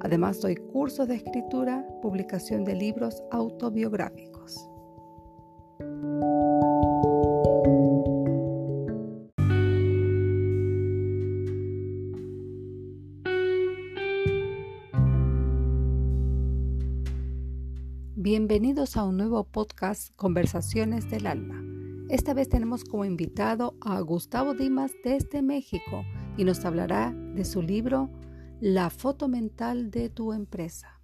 Además doy cursos de escritura, publicación de libros autobiográficos. Bienvenidos a un nuevo podcast Conversaciones del Alma. Esta vez tenemos como invitado a Gustavo Dimas desde México y nos hablará de su libro la foto mental de tu empresa.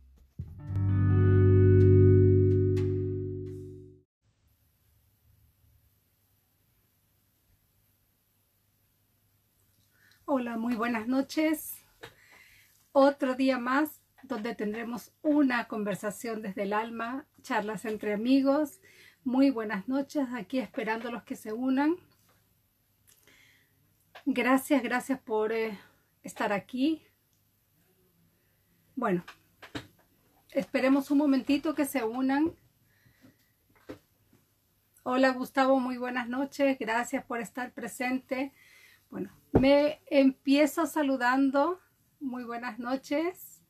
Hola, muy buenas noches. Otro día más donde tendremos una conversación desde el alma, charlas entre amigos. Muy buenas noches, aquí esperando a los que se unan. Gracias, gracias por eh, estar aquí. Bueno, esperemos un momentito que se unan. Hola Gustavo, muy buenas noches. Gracias por estar presente. Bueno, me empiezo saludando. Muy buenas noches.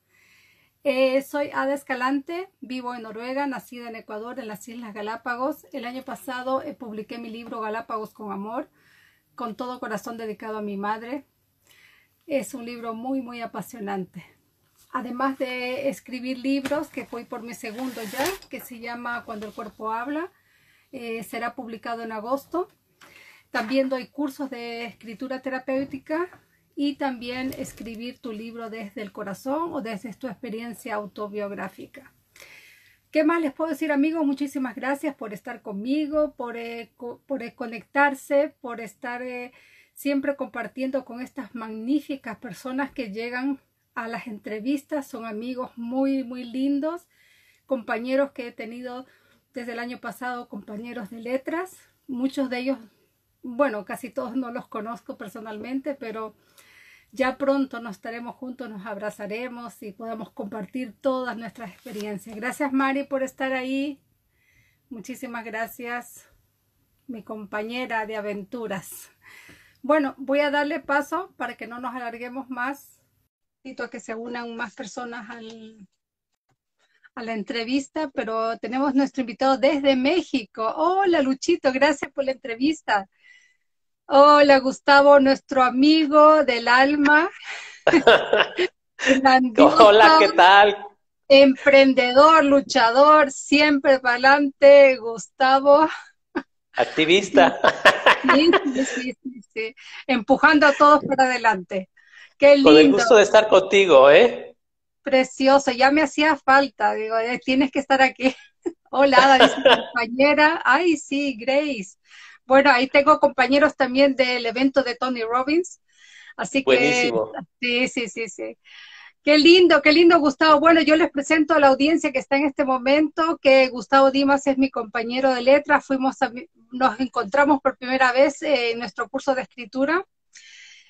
Eh, soy Ada Escalante, vivo en Noruega, nacida en Ecuador, en las Islas Galápagos. El año pasado eh, publiqué mi libro Galápagos con Amor, con todo corazón dedicado a mi madre. Es un libro muy, muy apasionante además de escribir libros, que fue por mi segundo ya, que se llama Cuando el cuerpo habla, eh, será publicado en agosto. También doy cursos de escritura terapéutica y también escribir tu libro desde el corazón o desde tu experiencia autobiográfica. ¿Qué más les puedo decir amigos? Muchísimas gracias por estar conmigo, por, eh, por eh, conectarse, por estar siempre compartiendo con estas magníficas personas que llegan a las entrevistas, son amigos muy, muy lindos, compañeros que he tenido desde el año pasado, compañeros de letras, muchos de ellos, bueno, casi todos no los conozco personalmente, pero ya pronto nos estaremos juntos, nos abrazaremos y podamos compartir todas nuestras experiencias. Gracias Mari por estar ahí. Muchísimas gracias, mi compañera de aventuras. Bueno, voy a darle paso para que no nos alarguemos más a que se unan más personas a la entrevista, pero tenemos nuestro invitado desde México. Hola Luchito, gracias por la entrevista. Hola Gustavo, nuestro amigo del alma. Hola, ¿qué tal? Emprendedor, luchador, siempre para adelante, Gustavo. Activista. sí, sí, sí, empujando a todos para adelante. Qué lindo. Con el gusto de estar contigo, ¿eh? Precioso, ya me hacía falta, digo, eh, tienes que estar aquí. Hola, compañera. Ay, sí, Grace. Bueno, ahí tengo compañeros también del evento de Tony Robbins. Así Buenísimo. que, sí, sí, sí, sí. Qué lindo, qué lindo, Gustavo. Bueno, yo les presento a la audiencia que está en este momento que Gustavo Dimas es mi compañero de letras. Fuimos nos encontramos por primera vez en nuestro curso de escritura.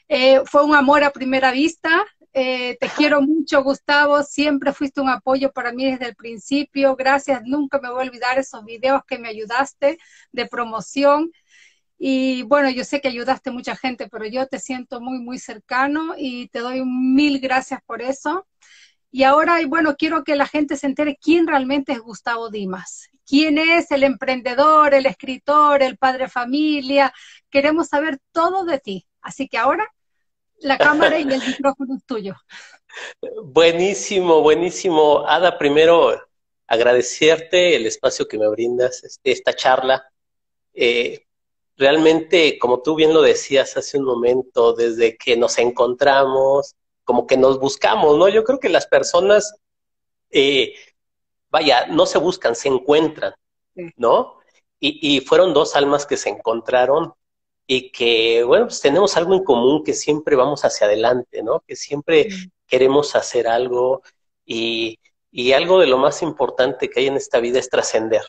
Eh, fue un amor a primera vista. Eh, te quiero mucho, Gustavo. Siempre fuiste un apoyo para mí desde el principio. Gracias. Nunca me voy a olvidar esos videos que me ayudaste de promoción. Y bueno, yo sé que ayudaste mucha gente, pero yo te siento muy, muy cercano y te doy mil gracias por eso. Y ahora, bueno, quiero que la gente se entere quién realmente es Gustavo Dimas. ¿Quién es el emprendedor, el escritor, el padre familia? Queremos saber todo de ti. Así que ahora la cámara y el micrófono es tuyo. Buenísimo, buenísimo. Ada, primero agradecerte el espacio que me brindas, este, esta charla. Eh, realmente, como tú bien lo decías hace un momento, desde que nos encontramos, como que nos buscamos, ¿no? Yo creo que las personas, eh, vaya, no se buscan, se encuentran, ¿no? Y, y, fueron dos almas que se encontraron y que, bueno, pues tenemos algo en común, que siempre vamos hacia adelante, ¿no? Que siempre queremos hacer algo y, Y algo de lo más importante que hay en esta vida es trascender.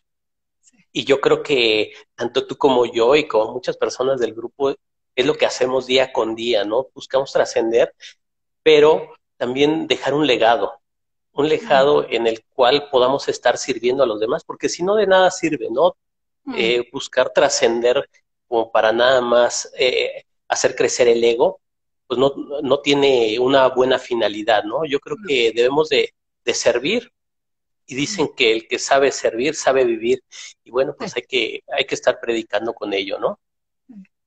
Y yo creo que tanto tú como yo y como muchas personas del grupo es lo que hacemos día con día, ¿no? Buscamos trascender, pero también dejar un legado, un legado en el cual podamos estar sirviendo a los demás, porque si no de nada sirve, ¿no? Eh, buscar trascender como para nada más eh, hacer crecer el ego, pues no, no, tiene una buena finalidad, ¿no? Yo creo que debemos de, de servir y dicen que el que sabe servir sabe vivir y bueno, pues hay que, hay que estar predicando con ello, ¿no?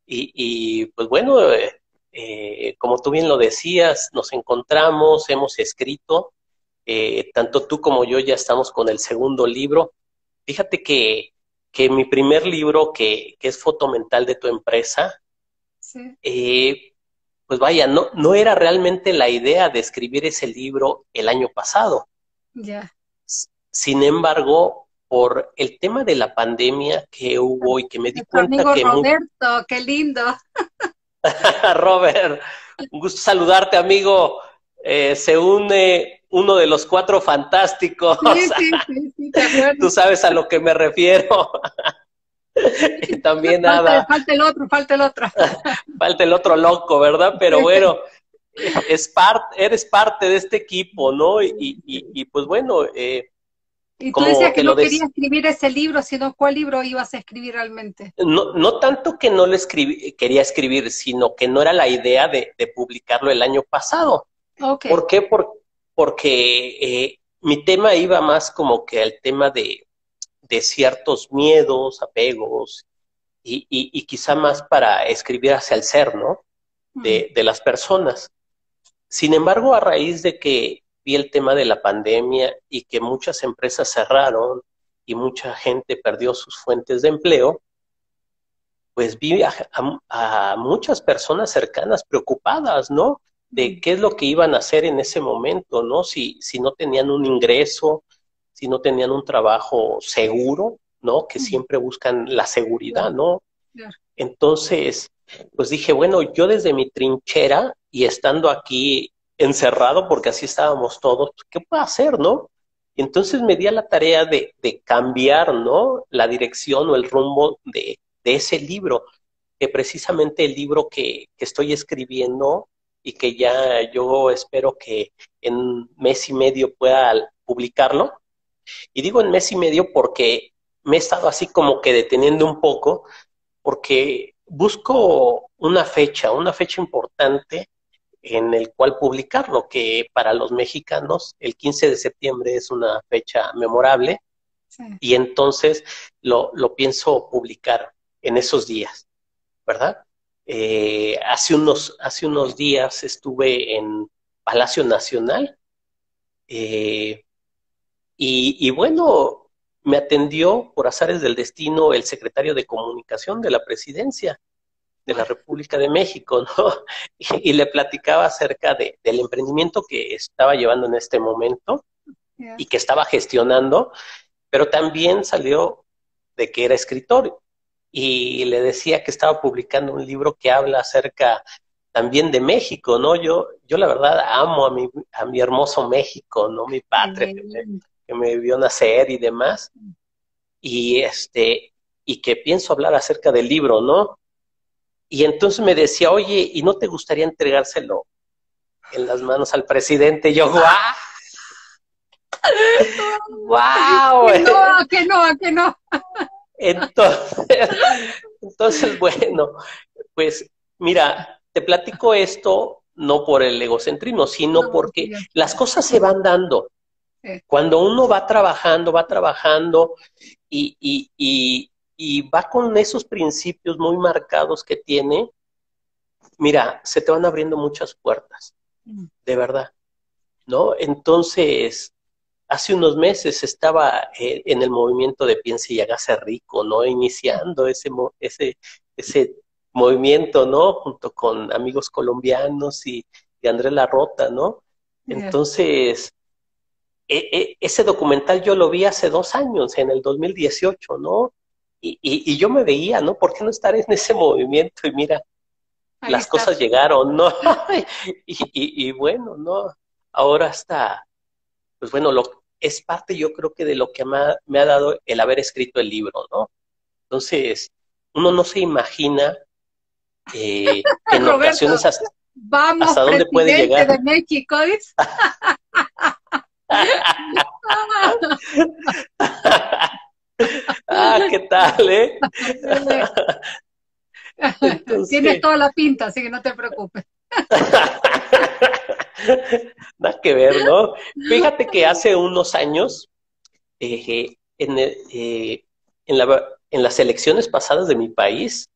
Y, y pues bueno, eh, eh, como tú bien lo decías, nos encontramos, hemos escrito, eh, tanto tú como yo ya estamos con el segundo libro. Fíjate que, que mi primer libro, que, que, es Foto Mental de tu empresa, eh, pues vaya, no, no era realmente la idea de escribir ese libro el año pasado. Ya. Sin embargo, por el tema de la pandemia que hubo y que me di cuenta que... Roberto, qué lindo. Robert, un gusto saludarte, amigo. Eh, se une uno de los cuatro fantásticos. Sí, sí, sí, Tú sabes a lo que me refiero. y también nada. Falta el otro, falta el otro. falta el otro loco, ¿verdad? Pero bueno, es eres parte de este equipo, ¿no? Y, y, y pues bueno, eh, y tú decías que no querías escribir ese libro, sino cuál libro ibas a escribir realmente. No, no tanto que no lo escribí, quería escribir, sino que no era la idea de, publicarlo el año pasado. ¿Por qué? porque eh, mi tema iba más como que al tema de, de ciertos miedos, apegos, y, y, quizá más para escribir hacia el ser, ¿no? De, de las personas. Sin embargo, a raíz de que el tema de la pandemia y que muchas empresas cerraron y mucha gente perdió sus fuentes de empleo, pues vi a, muchas personas cercanas preocupadas, ¿no? De qué es lo que iban a hacer en ese momento, ¿no? Si, si no tenían un ingreso, si no tenían un trabajo seguro, ¿no? Que siempre buscan la seguridad, ¿no? Entonces, pues dije, bueno, yo desde mi trinchera y estando aquí encerrado porque así estábamos todos, pues, ¿qué puedo hacer, no? Y entonces me di a la tarea de, de cambiar, ¿no? La dirección o el rumbo de, de, ese libro, que precisamente el libro que, que estoy escribiendo y que ya yo espero que en mes y medio pueda publicarlo. Y digo en mes y medio porque me he estado así como que deteniendo un poco, porque busco una fecha, una fecha importante en el cual publicarlo, que para los mexicanos el 15 de septiembre es una fecha memorable y entonces lo, lo, pienso publicar en esos días, ¿verdad? Eh, hace, unos, hace unos días estuve en Palacio Nacional eh, y, y bueno, me atendió por azares del destino el secretario de comunicación de la presidencia de la República de México, ¿no? Y, le platicaba acerca de, del emprendimiento que estaba llevando en este momento y que estaba gestionando, pero también salió de que era escritor y le decía que estaba publicando un libro que habla acerca también de México, ¿no? Yo, yo la verdad amo a mi, a mi hermoso México, ¿no? Mi patria que me, que me vio nacer y demás. Y este, y que pienso hablar acerca del libro, ¿no? Y entonces me decía, oye, ¿y no te gustaría entregárselo en las manos al presidente? Y yo, ¡guau! ¡Wow! Que no, que no, que no. Entonces, entonces, bueno, pues mira, te platico esto no por el egocentrismo, sino porque las cosas se van dando. Cuando uno va trabajando, va trabajando y, y, y, y va con esos principios muy marcados que tiene, mira, se te van abriendo muchas puertas, mm. de verdad, ¿no? Entonces, hace unos meses estaba eh, en el movimiento de Piense y hágase rico, ¿no? Iniciando ese, ese, ese movimiento, ¿no? Junto con amigos colombianos y, y Andrés Larrota, ¿no? Entonces, e, e, ese documental yo lo vi hace dos años, en el 2018, ¿no? Y, y, yo me veía, ¿no? ¿Por qué no estar en ese movimiento? Y mira, las cosas llegaron, ¿no? y, y, bueno, ¿no? Ahora está, pues bueno, lo, es parte, yo creo que de lo que me ha, me ha dado el haber escrito el libro, ¿no? Entonces, uno no se imagina eh, en ocasiones hasta, vamos, hasta dónde puede llegar. de México, ah, ¿qué tal, eh? Tienes toda la pinta, así que no te preocupes. Nada que ver, ¿no? Fíjate que hace unos años, eh, en, eh, en, la, en, las elecciones pasadas de mi país,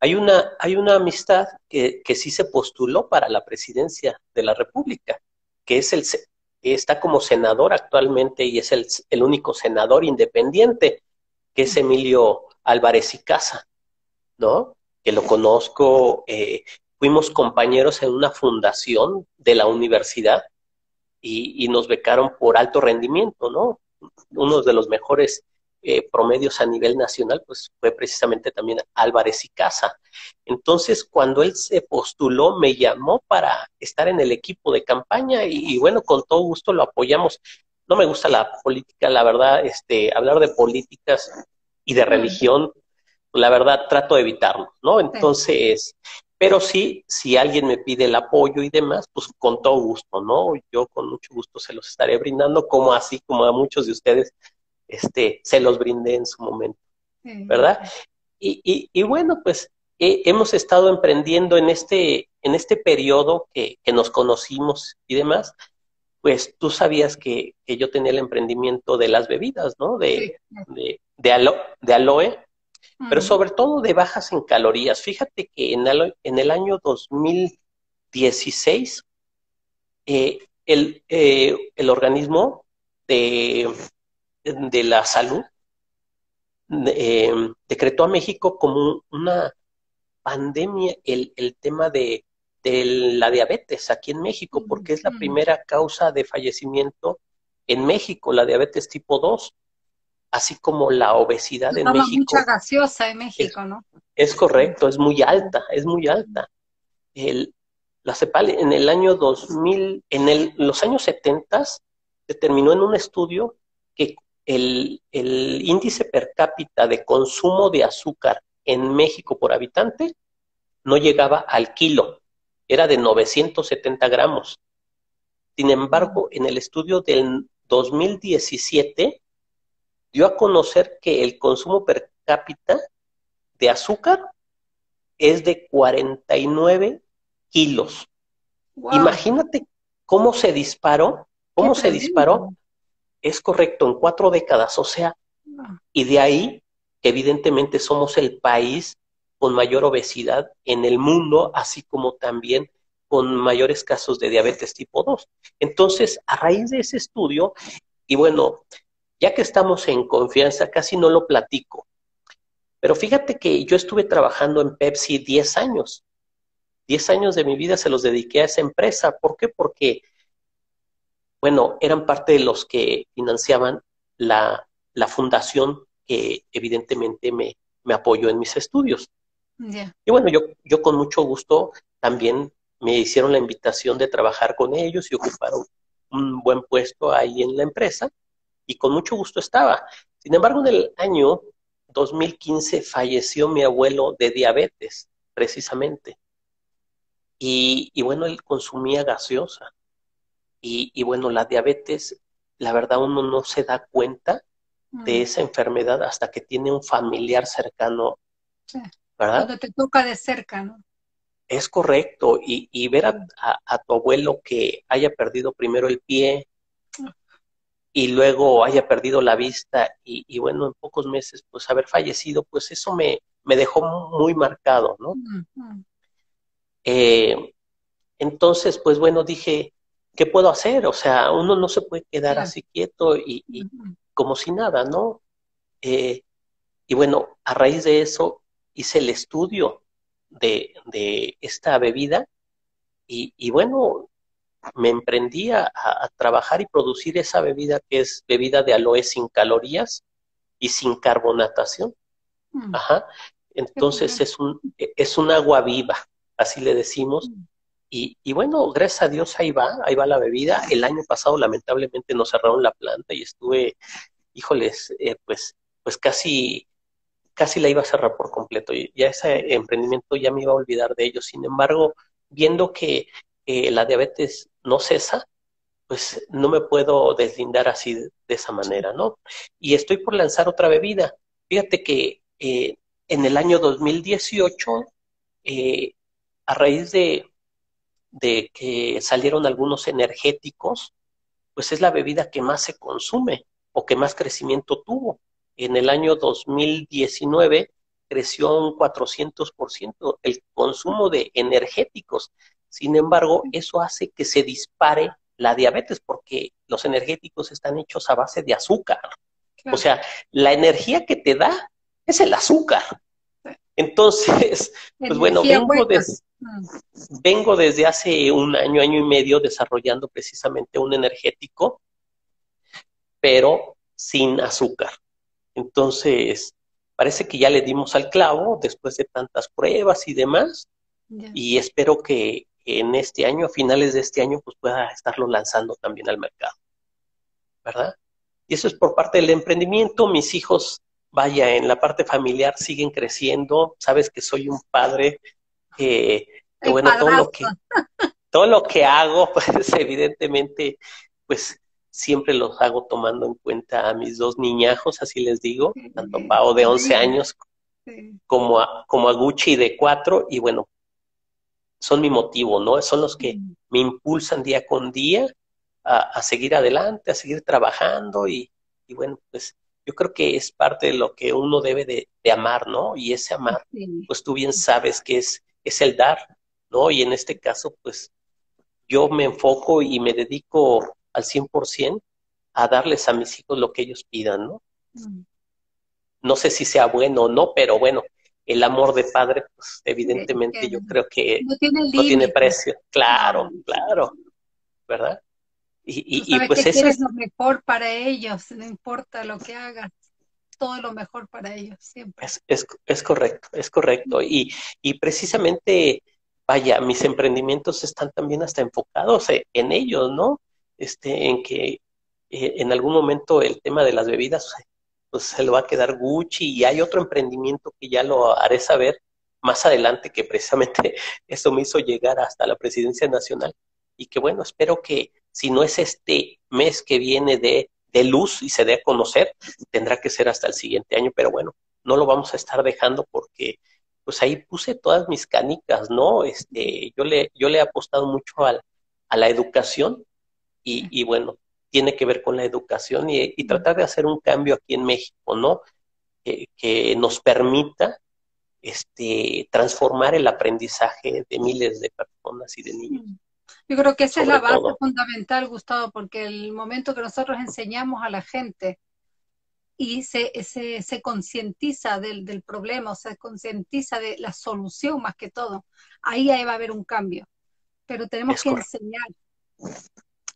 hay una, hay una amistad que, que, sí se postuló para la presidencia de la República, que es el está como senador actualmente y es el, el único senador independiente, que es Emilio Álvarez y Casa, ¿no? Que lo conozco, eh, fuimos compañeros en una fundación de la universidad y, y, nos becaron por alto rendimiento, ¿no? Uno de los mejores eh, promedios a nivel nacional, pues fue precisamente también Álvarez y Casa. Entonces, cuando él se postuló, me llamó para estar en el equipo de campaña y, bueno, con todo gusto lo apoyamos. No me gusta la política, la verdad, este, hablar de políticas y de religión, la verdad trato de evitarlo, ¿no? Entonces, pero sí, si alguien me pide el apoyo y demás, pues con todo gusto, ¿no? Yo con mucho gusto se los estaré brindando, como así como a muchos de ustedes este, se los brindé en su momento, ¿verdad? Y, y, bueno, pues hemos estado emprendiendo en este, en este periodo que, que, nos conocimos y demás, pues tú sabías que, que, yo tenía el emprendimiento de las bebidas, ¿no? De, de, de, aloe, pero sobre todo de bajas en calorías. Fíjate que en el, en el año 2016, eh, el, eh, el organismo de de la salud eh, decretó a México como una pandemia el, el tema de, de, la diabetes aquí en México, porque es la primera causa de fallecimiento en México, la diabetes tipo 2, así como la obesidad en México. mucha gaseosa en México, ¿no? Es correcto, es muy alta, es muy alta. El, la CEPAL en el año 2000, en el, los años 70, determinó en un estudio que el, índice per cápita de consumo de azúcar en México por habitante no llegaba al kilo, era de 970 gramos. Sin embargo, en el estudio del 2017 dio a conocer que el consumo per cápita de azúcar es de 49 kilos. Imagínate cómo se disparó, cómo se disparó es correcto, en cuatro décadas, o sea, y de ahí, evidentemente, somos el país con mayor obesidad en el mundo, así como también con mayores casos de diabetes tipo 2. Entonces, a raíz de ese estudio, y bueno, ya que estamos en confianza, casi no lo platico, pero fíjate que yo estuve trabajando en Pepsi 10 años. 10 años de mi vida se los dediqué a esa empresa. ¿Por qué? Porque bueno, eran parte de los que financiaban la, la fundación que evidentemente me, me, apoyó en mis estudios. Y bueno, yo, yo con mucho gusto también me hicieron la invitación de trabajar con ellos y ocupar un, buen puesto ahí en la empresa y con mucho gusto estaba. Sin embargo, en el año 2015 falleció mi abuelo de diabetes, precisamente. Y, y bueno, él consumía gaseosa. Y, bueno, la diabetes, la verdad uno no se da cuenta de mm. esa enfermedad hasta que tiene un familiar cercano. ¿Verdad? Cuando te toca de cerca, ¿no? Es correcto. Y, y ver a, tu abuelo que haya perdido primero el pie y luego haya perdido la vista y, y, bueno, en pocos meses pues haber fallecido, pues eso me, me dejó muy marcado, ¿no? Eh, entonces, pues bueno, dije, ¿qué puedo hacer? O sea, uno no se puede quedar así quieto y, como si nada, ¿no? Eh, y bueno, a raíz de eso hice el estudio de, esta bebida y, bueno, me emprendí a, trabajar y producir esa bebida que es bebida de aloe sin calorías y sin carbonatación. Mm. Ajá. Entonces es un, es un agua viva, así le decimos, mm y, bueno, gracias a Dios ahí va, ahí va la bebida. El año pasado lamentablemente nos cerraron la planta y estuve, híjoles, eh, pues, pues casi, casi la iba a cerrar por completo. Y ya ese emprendimiento ya me iba a olvidar de ello. Sin embargo, viendo que la diabetes no cesa, pues no me puedo deslindar así de, esa manera, ¿no? Y estoy por lanzar otra bebida. Fíjate que eh, en el año 2018, eh, a raíz de, de que salieron algunos energéticos, pues es la bebida que más se consume o que más crecimiento tuvo. En el año 2019 creció un 400% el consumo de energéticos. Sin embargo, eso hace que se dispare la diabetes porque los energéticos están hechos a base de azúcar. O sea, la energía que te da es el azúcar. Entonces, pues bueno, vengo, vengo desde hace un año, año y medio desarrollando precisamente un energético, pero sin azúcar. Entonces, parece que ya le dimos al clavo después de tantas pruebas y demás, y espero que en este año, a finales de este año, pues pueda estarlo lanzando también al mercado. ¿Verdad? Y eso es por parte del emprendimiento. Mis hijos, vaya, en la parte familiar siguen creciendo. Sabes que soy un padre que, bueno, todo lo que, todo lo que hago, pues evidentemente, pues siempre los hago tomando en cuenta a mis dos niñajos, así les digo, tanto a Pao de 11 años como a, como a Gucci de 4, y bueno, son mi motivo, ¿no? Son los que me impulsan día con día a, seguir adelante, a seguir trabajando y, bueno, pues yo creo que es parte de lo que uno debe de, amar, ¿no? Y ese amar, pues tú bien sabes que es, es el dar, ¿no? Y en este caso, pues yo me enfoco y me dedico al 100% a darles a mis hijos lo que ellos pidan, ¿no? No sé si sea bueno o no, pero bueno, el amor de padre, pues evidentemente yo creo que no tiene, precio. Claro, claro, ¿verdad? Y, y, pues eso es lo mejor para ellos, no importa lo que hagas, todo lo mejor para ellos, siempre. Es, es, correcto, es correcto. Y, y precisamente, vaya, mis emprendimientos están también hasta enfocados en ellos, ¿no? Este, en que eh, en algún momento el tema de las bebidas pues se lo va a quedar Gucci y hay otro emprendimiento que ya lo haré saber más adelante que precisamente eso me hizo llegar hasta la presidencia nacional y que bueno, espero que si no es este mes que viene de, de luz y se dé a conocer, tendrá que ser hasta el siguiente año, pero bueno, no lo vamos a estar dejando porque pues ahí puse todas mis canicas, ¿no? Este, yo le, yo le he apostado mucho al, a la educación y, y bueno, tiene que ver con la educación y, tratar de hacer un cambio aquí en México, ¿no? que nos permita este, transformar el aprendizaje de miles de personas y de niños. Yo creo que esa es la base fundamental, Gustavo, porque el momento que nosotros enseñamos a la gente y se, se, se concientiza del, del, problema, o se concientiza de la solución más que todo, ahí, ahí va a haber un cambio. Pero tenemos que enseñar.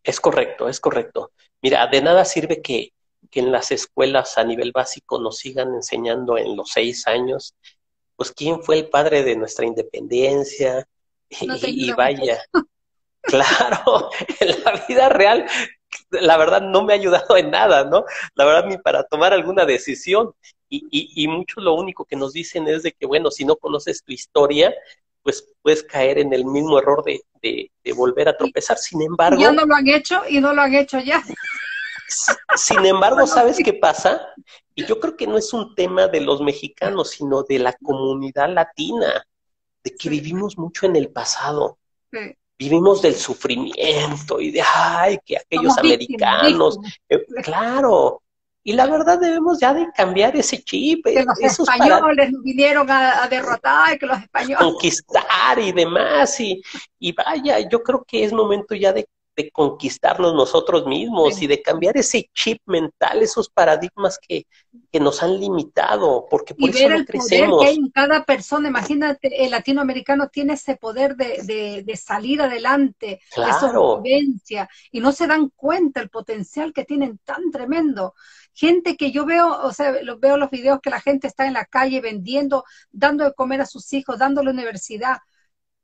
Es correcto, es correcto. Mira, de nada sirve que, en las escuelas a nivel básico nos sigan enseñando en los seis años, pues quién fue el padre de nuestra independencia y, vaya. Claro, en la vida real, la verdad no me ha ayudado en nada, ¿no? La verdad ni para tomar alguna decisión. Y, y, y muchos lo único que nos dicen es de que, bueno, si no conoces tu historia, pues puedes caer en el mismo error de, volver a tropezar. Sin embargo... Ya no lo han hecho y no lo han hecho ya. Sin embargo, ¿sabes qué pasa? Y yo creo que no es un tema de los mexicanos, sino de la comunidad latina, de que vivimos mucho en el pasado. Vivimos del sufrimiento y de, ay, que aquellos americanos, eh, claro, y la verdad debemos ya de cambiar ese chip. Que los españoles vinieron a, derrotar, que los españoles... Conquistar y demás. Y, y vaya, yo creo que es momento ya de de conquistarnos nosotros mismos y de cambiar ese chip mental, esos paradigmas que, que nos han limitado, porque por eso no crecemos. Poder que hay en cada persona, imagínate, el latinoamericano tiene ese poder de, de, salir adelante, de sobrevivencia, y no se dan cuenta el potencial que tienen tan tremendo. Gente que yo veo, o sea, veo los videos que la gente está en la calle vendiendo, dando de comer a sus hijos, dando la universidad,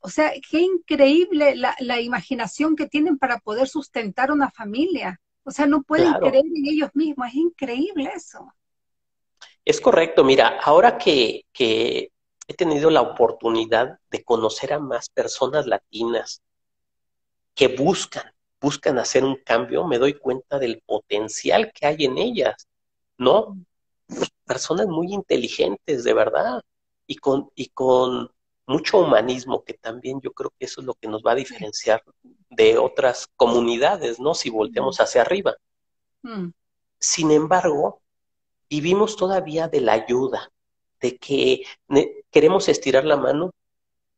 o sea, qué increíble la, la, imaginación que tienen para poder sustentar una familia. O sea, no pueden creer en ellos mismos, es increíble eso. Es correcto, mira, ahora que, que he tenido la oportunidad de conocer a más personas latinas que buscan, buscan hacer un cambio, me doy cuenta del potencial que hay en ellas, ¿no? Personas muy inteligentes, de verdad, y con, y con mucho humanismo, que también yo creo que eso es lo que nos va a diferenciar de otras comunidades, ¿no? Si volteamos hacia arriba. Mm. Sin embargo, vivimos todavía de la ayuda, de que queremos estirar la mano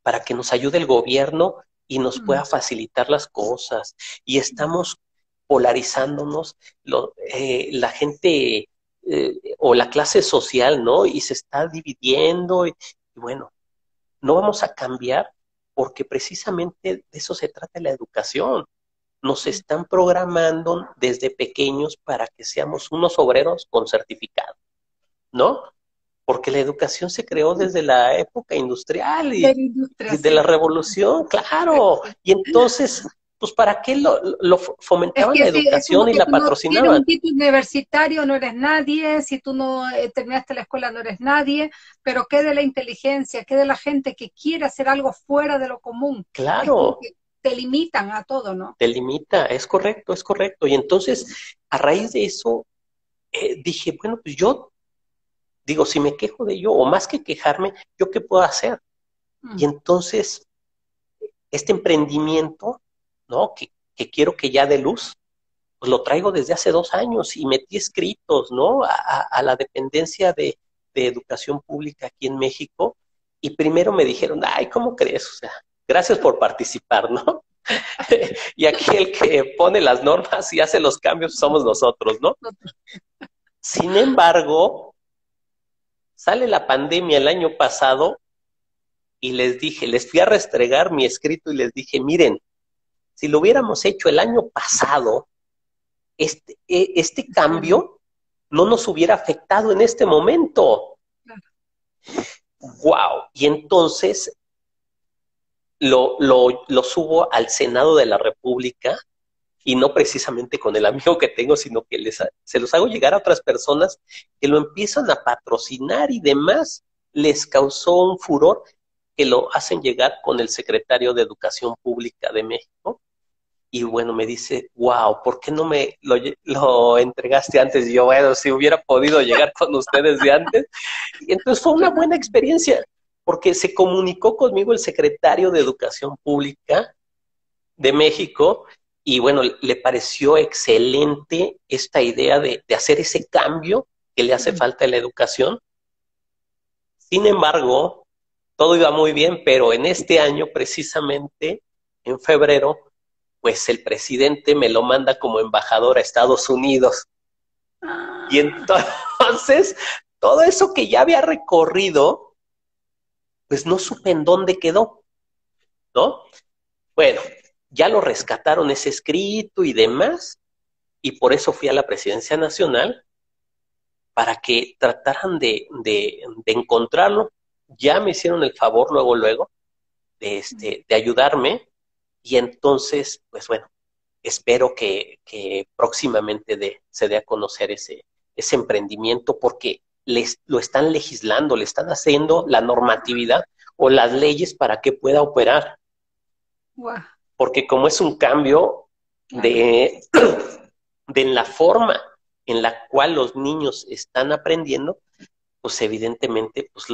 para que nos ayude el gobierno y nos mm. pueda facilitar las cosas. Y estamos polarizándonos, eh, la gente eh, o la clase social, ¿no? Y se está dividiendo y bueno, no vamos a cambiar porque precisamente de eso se trata la educación. Nos están programando desde pequeños para que seamos unos obreros con certificado, ¿no? Porque la educación se creó desde la época industrial y desde la revolución, claro. Y entonces pues ¿para qué lo, fomentaban la educación y la patrocinaban? Si un título universitario no eres nadie, si tú no eh, terminaste la escuela no eres nadie, pero ¿qué de la inteligencia? ¿Qué de la gente que quiere hacer algo fuera de lo común? Claro. te limitan a todo, ¿no? Te limita, es correcto, es correcto. Y entonces, a raíz de eso, eh, dije, bueno, pues yo, digo, si me quejo de ello, o más que quejarme, ¿yo qué puedo hacer? Mm. Y entonces, este emprendimiento ¿no? Que, quiero que ya dé luz, pues lo traigo desde hace dos años y metí escritos, ¿no? A, la dependencia de, educación pública aquí en México y primero me dijeron, ay, ¿cómo crees? O sea, gracias por participar, ¿no? y aquí el que pone las normas y hace los cambios somos nosotros, ¿no? Sin embargo, sale la pandemia el año pasado y les dije, les fui a restregar mi escrito y les dije, miren, si lo hubiéramos hecho el año pasado, este, e, este cambio no nos hubiera afectado en este momento. ¡Wow! Y entonces lo, lo, subo al Senado de la República y no precisamente con el amigo que tengo, sino que les, se los hago llegar a otras personas que lo empiezan a patrocinar y demás. Les causó un furor que lo hacen llegar con el secretario de Educación Pública de México y bueno, me dice, wow, ¿por qué no me lo, entregaste antes? Y yo, bueno, si hubiera podido llegar con ustedes de antes. Y entonces fue una buena experiencia, porque se comunicó conmigo el secretario de Educación Pública de México y bueno, le pareció excelente esta idea de, de hacer ese cambio que le hace falta a la educación. Sin embargo, todo iba muy bien, pero en este año, precisamente, en febrero, pues el presidente me lo manda como embajador a Estados Unidos. Y ah. entonces, todo eso que ya había recorrido, pues no supe en dónde quedó, ¿no? Bueno, ya lo rescataron ese escrito y demás, y por eso fui a la presidencia nacional para que trataran de, de, de encontrarlo. Ya me hicieron el favor luego, luego, de, este, de ayudarme y entonces, pues bueno, espero que, próximamente se dé a conocer ese, ese emprendimiento porque les, lo están legislando, le están haciendo la normatividad o las leyes para que pueda operar. Porque como es un cambio de, de la forma en la cual los niños están aprendiendo, pues evidentemente pues,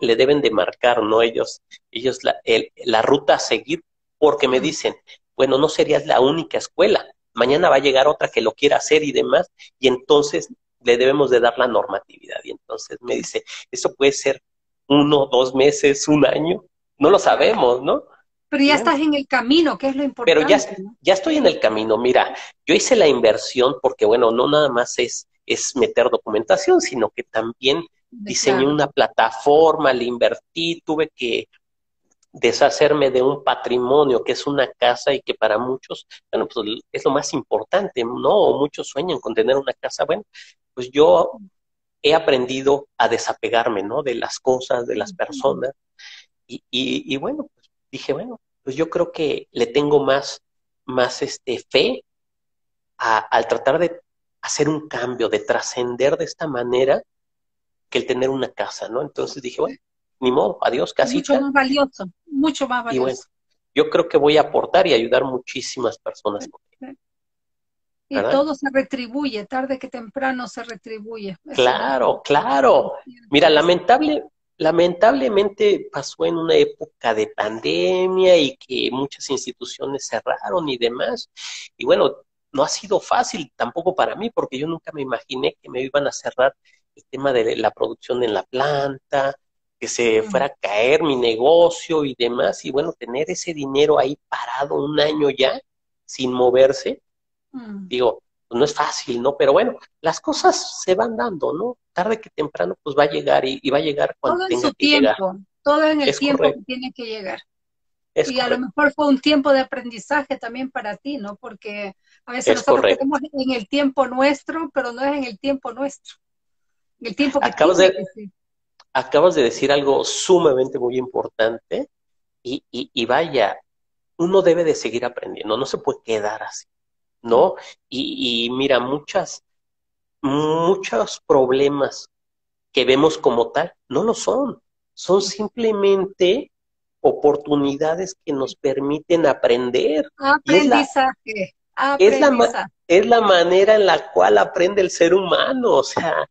le deben de marcar, ¿no? Ellos, ellos la, la ruta a seguir porque me dicen, bueno, no serías la única escuela, mañana va a llegar otra que lo quiera hacer y demás, y entonces le debemos de dar la normatividad. Y entonces me dice, eso puede ser uno, dos meses, un año, no lo sabemos, ¿no? Pero ya estás en el camino, que es lo importante. Pero ya, ya estoy en el camino. Mira, yo hice la inversión porque, bueno, no nada más es, es meter documentación, sino que también diseñé una plataforma, le invertí, tuve que deshacerme de un patrimonio que es una casa y que para muchos, bueno, pues es lo más importante, ¿no? muchos sueñan con tener una casa. Bueno, pues yo he aprendido a desapegarme, ¿no? De las cosas, de las personas. Y, y, bueno, pues dije, bueno, pues yo creo que le tengo más, más este, fe al tratar de hacer un cambio, de trascender de esta manera que el tener una casa, ¿no? Entonces dije, bueno, ni modo, adiós, casita. Mucho más valioso, mucho más valioso. Y bueno, yo creo que voy a aportar y ayudar muchísimas personas. Y todo se retribuye, tarde que temprano se retribuye. Claro, claro. Mira, lamentable, lamentablemente pasó en una época de pandemia y que muchas instituciones cerraron y demás. Y bueno, no ha sido fácil tampoco para mí, porque yo nunca me imaginé que me iban a cerrar el tema de la producción en la planta, que se fuera a caer mi negocio y demás. Y bueno, tener ese dinero ahí parado un año ya, sin moverse, mm. digo, pues no es fácil, ¿no? Pero bueno, las cosas se van dando, ¿no? Tarde que temprano, pues va a llegar y, va a llegar cuando todo en su tiempo, Todo en el tiempo que tiene que llegar y a lo mejor fue un tiempo de aprendizaje también para ti, ¿no? Porque a veces nosotros estamos en el tiempo nuestro, pero no es en el tiempo nuestro. el tiempo que acabas de, acabas de decir algo sumamente muy importante y, y, vaya, uno debe de seguir aprendiendo, no se puede quedar así, ¿no? Y, y mira, muchas, muchos problemas que vemos como tal no lo son, son simplemente oportunidades que nos permiten aprender. Aprendizaje. Es la, es la, manera en la cual aprende el ser humano. O sea,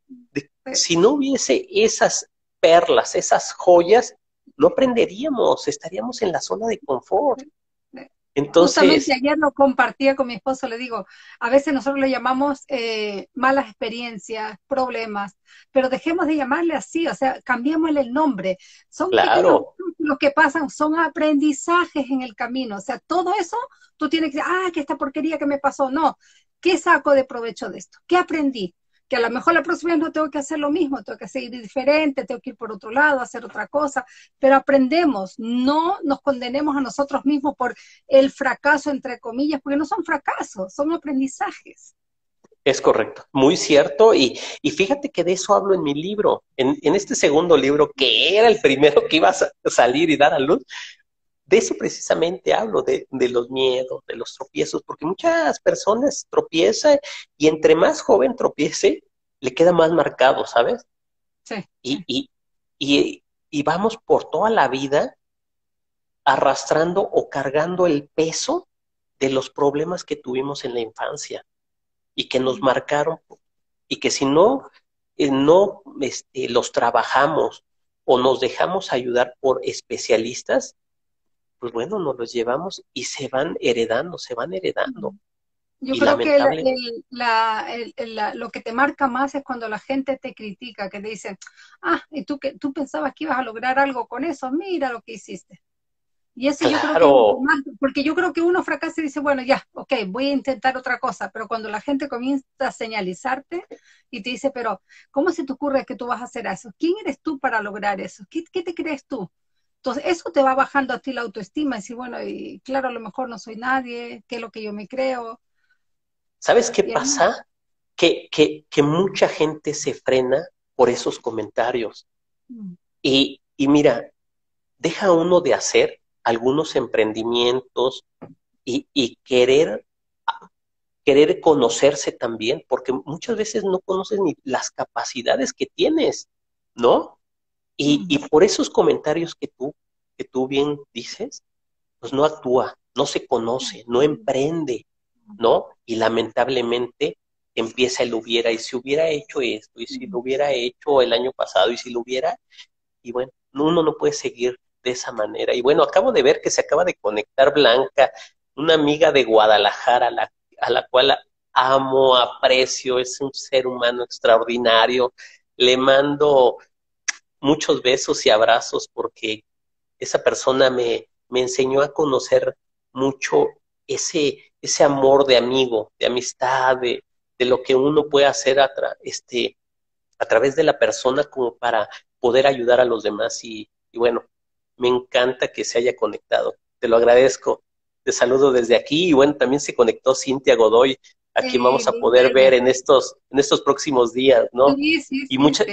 si no hubiese esas perlas, esas joyas, no aprenderíamos, estaríamos en la zona de confort. Entonces, Justamente ayer lo compartía con mi esposo, le digo, a veces nosotros le llamamos eh, malas experiencias, problemas, pero dejemos de llamarle así, o sea, cambiémosle el nombre. Son claro. lo que pasan, son aprendizajes en el camino, o sea, todo eso tú tienes que decir, ah, que esta porquería que me pasó, no, ¿qué saco de provecho de esto? ¿Qué aprendí? Que a lo mejor la próxima vez no tengo que hacer lo mismo, tengo que seguir diferente, tengo que ir por otro lado, hacer otra cosa, pero aprendemos, no nos condenemos a nosotros mismos por el fracaso, entre comillas, porque no son fracasos, son aprendizajes. Es correcto, muy cierto. Y, y, fíjate que de eso hablo en mi libro, en, en, este segundo libro, que era el primero que iba a salir y dar a luz, de eso precisamente hablo, de, los miedos, de los tropiezos, porque muchas personas tropiezan y entre más joven tropiece, le queda más marcado, ¿sabes? Sí. Y, y, y, vamos por toda la vida arrastrando o cargando el peso de los problemas que tuvimos en la infancia y que nos marcaron y que si no, eh, no este, los trabajamos o nos dejamos ayudar por especialistas, pues bueno, nos los llevamos y se van heredando, se van heredando. Yo creo que lo que te marca más es cuando la gente te critica, que te dicen, ah, y tú, que, tú pensabas que ibas a lograr algo con eso, mira lo que hiciste. Y eso yo creo que más, porque yo creo que uno fracasa y dice, bueno, ya, ok, voy a intentar otra cosa, pero cuando la gente comienza a señalizarte y te dice, pero ¿cómo se te ocurre que tú vas a hacer eso? ¿Quién eres tú para lograr eso? ¿Qué, qué te crees tú? Entonces, eso te va bajando a ti la autoestima y decir, bueno, y claro, a lo mejor no soy nadie, qué es lo que yo me creo. ¿Sabes qué pasa? Que, que, que, mucha gente se frena por esos comentarios. Mm. Y, y mira, deja uno de hacer algunos emprendimientos y, y querer querer conocerse también, porque muchas veces no conoces ni las capacidades que tienes, ¿no? Y, por esos comentarios que tú, que tú bien dices, pues no actúa, no se conoce, no emprende, ¿no? Y lamentablemente empieza el hubiera, y si hubiera hecho esto, y si lo hubiera hecho el año pasado, y si lo hubiera, y bueno, uno no puede seguir de esa manera. Y bueno, acabo de ver que se acaba de conectar Blanca, una amiga de Guadalajara, la, a la cual amo, aprecio, es un ser humano extraordinario. Le mando muchos besos y abrazos porque esa persona me, me enseñó a conocer mucho ese, ese amor de amigo, de amistad, de, de lo que uno puede hacer a, este, a través de la persona como para poder ayudar a los demás. Y, y bueno, me encanta que se haya conectado. Te lo agradezco. Te saludo desde aquí y bueno, también se conectó Cintia Godoy. A quien vamos a poder ver en estos, en estos próximos días, ¿no? Sí, sí, y, muchas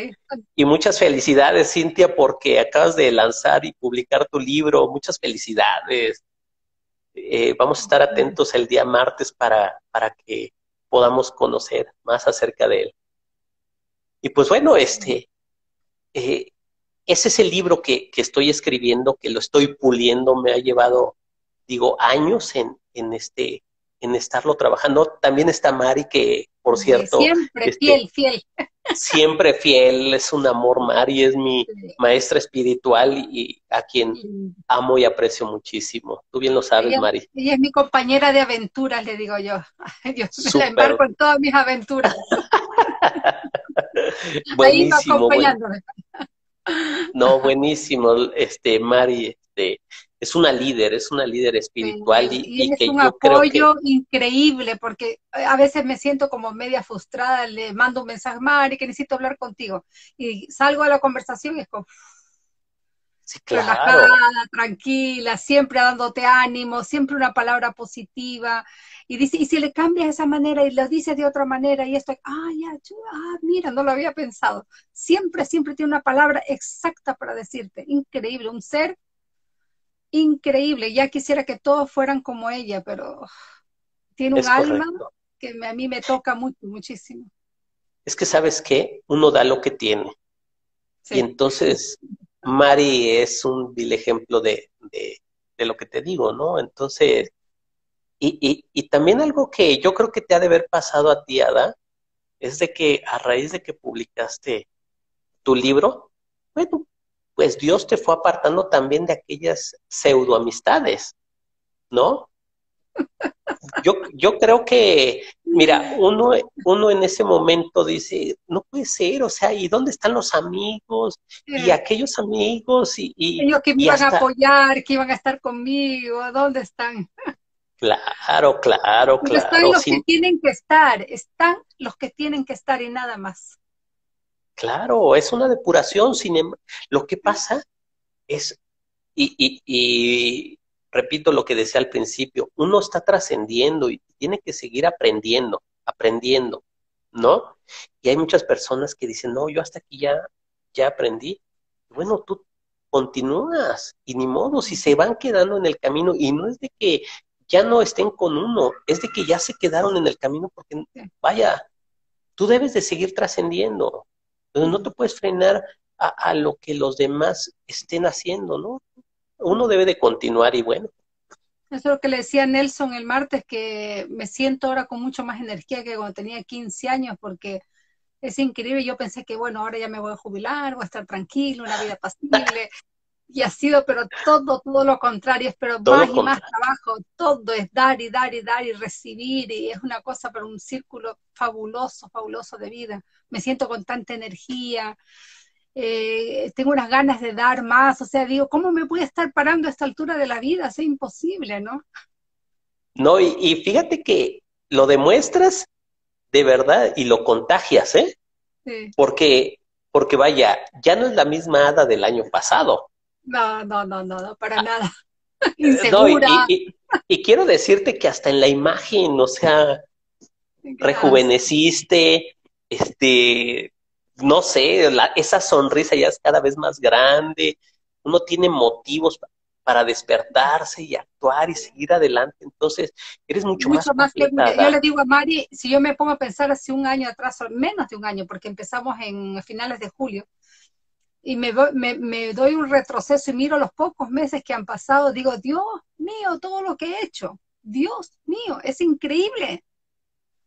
y muchas felicidades, Cintia, porque acabas de lanzar y publicar tu libro. Muchas felicidades. Eh, vamos a estar atentos el día martes para, para que podamos conocer más acerca de él. Y pues bueno, este, eh, ese es el libro que, que, estoy escribiendo, que lo estoy puliendo, me ha llevado, digo, años en, en este, en estarlo trabajando. También está Mari, que por cierto... Siempre este, fiel, fiel. Siempre fiel, es un amor Mari, es mi maestra espiritual y, a quien amo y aprecio muchísimo. Tú bien lo sabes, Mari. Ella es mi compañera de aventuras, le digo yo. Yo la embarco en todas mis aventuras. buenísimo. No, buenísimo, este, Mari, este, es una líder, es una líder espiritual y, es un apoyo increíble porque a veces me siento como media frustrada, le mando un mensaje, Mari, que necesito hablar contigo y salgo a la conversación y es como relajada, tranquila, siempre dándote ánimo, siempre una palabra positiva y dice, y si le cambias esa manera y lo dices de otra manera y esto, ah, ya, ah, mira, no lo había pensado. Siempre, siempre tiene una palabra exacta para decirte. Increíble, un ser increíble. Ya quisiera que todos fueran como ella, pero tiene un alma que a mí me toca mucho, muchísimo. Es que sabes qué, uno da lo que tiene. Y entonces Mari es un vil ejemplo de, de, lo que te digo, ¿no? Entonces, y, y, y, también algo que yo creo que te ha de haber pasado a ti, Ada, es de que a raíz de que publicaste tu libro, bueno, pues Dios te fue apartando también de aquellas pseudo amistades, ¿no? Yo, yo creo que, mira, uno, uno en ese momento dice, no puede ser, o sea, ¿y dónde están los amigos? Y aquellos amigos, y... y Ellos que me iban a apoyar, que iban a estar conmigo, ¿dónde están? Claro, claro, claro. Están los que tienen que estar, están los que tienen que estar y nada más. Claro, es una depuración. Sin em, lo que pasa es, y, repito lo que decía al principio, uno está trascendiendo y tiene que seguir aprendiendo, aprendiendo, ¿no? Y hay muchas personas que dicen, no, yo hasta aquí ya, ya aprendí. Bueno, tú continúas y ni modo, si se van quedando en el camino y no es de que ya no estén con uno, es de que ya se quedaron en el camino porque, vaya, tú debes de seguir trascendiendo, no te puedes frenar a, lo que los demás estén haciendo, ¿no? Uno debe de continuar y bueno. Eso es lo que le decía Nelson el martes, que me siento ahora con mucho más energía que cuando tenía 15 años, porque es increíble. Yo pensé que, bueno, ahora ya me voy a jubilar, voy a estar tranquilo, una vida pasible, y ha sido, pero todo, todo lo contrario, pero más y más trabajo, todo es dar y dar y dar y recibir, y es una cosa, pero un círculo fabuloso, fabuloso de vida. Me siento con tanta energía, eh, tengo unas ganas de dar más, o sea, digo, ¿cómo me voy a estar parando a esta altura de la vida? Es imposible, ¿no? No, y, y fíjate que lo demuestras de verdad y lo contagias, ¿eh? Sí. Porque, porque vaya, ya no es la misma hada del año pasado no, no, no, no, para ah. nada. Insegura. y, quiero decirte que hasta en la imagen, o sea, rejuveneciste, este, no sé, esa sonrisa ya es cada vez más grande, uno tiene motivos para despertarse y actuar y seguir adelante, entonces eres mucho, mucho más, Yo le digo a Mari, si yo me pongo a pensar hace un año atrás, o menos de un año, porque empezamos en finales de julio, y me, me, doy un retroceso y miro los pocos meses que han pasado, digo, Dios mío, todo lo que he hecho, Dios mío, es increíble.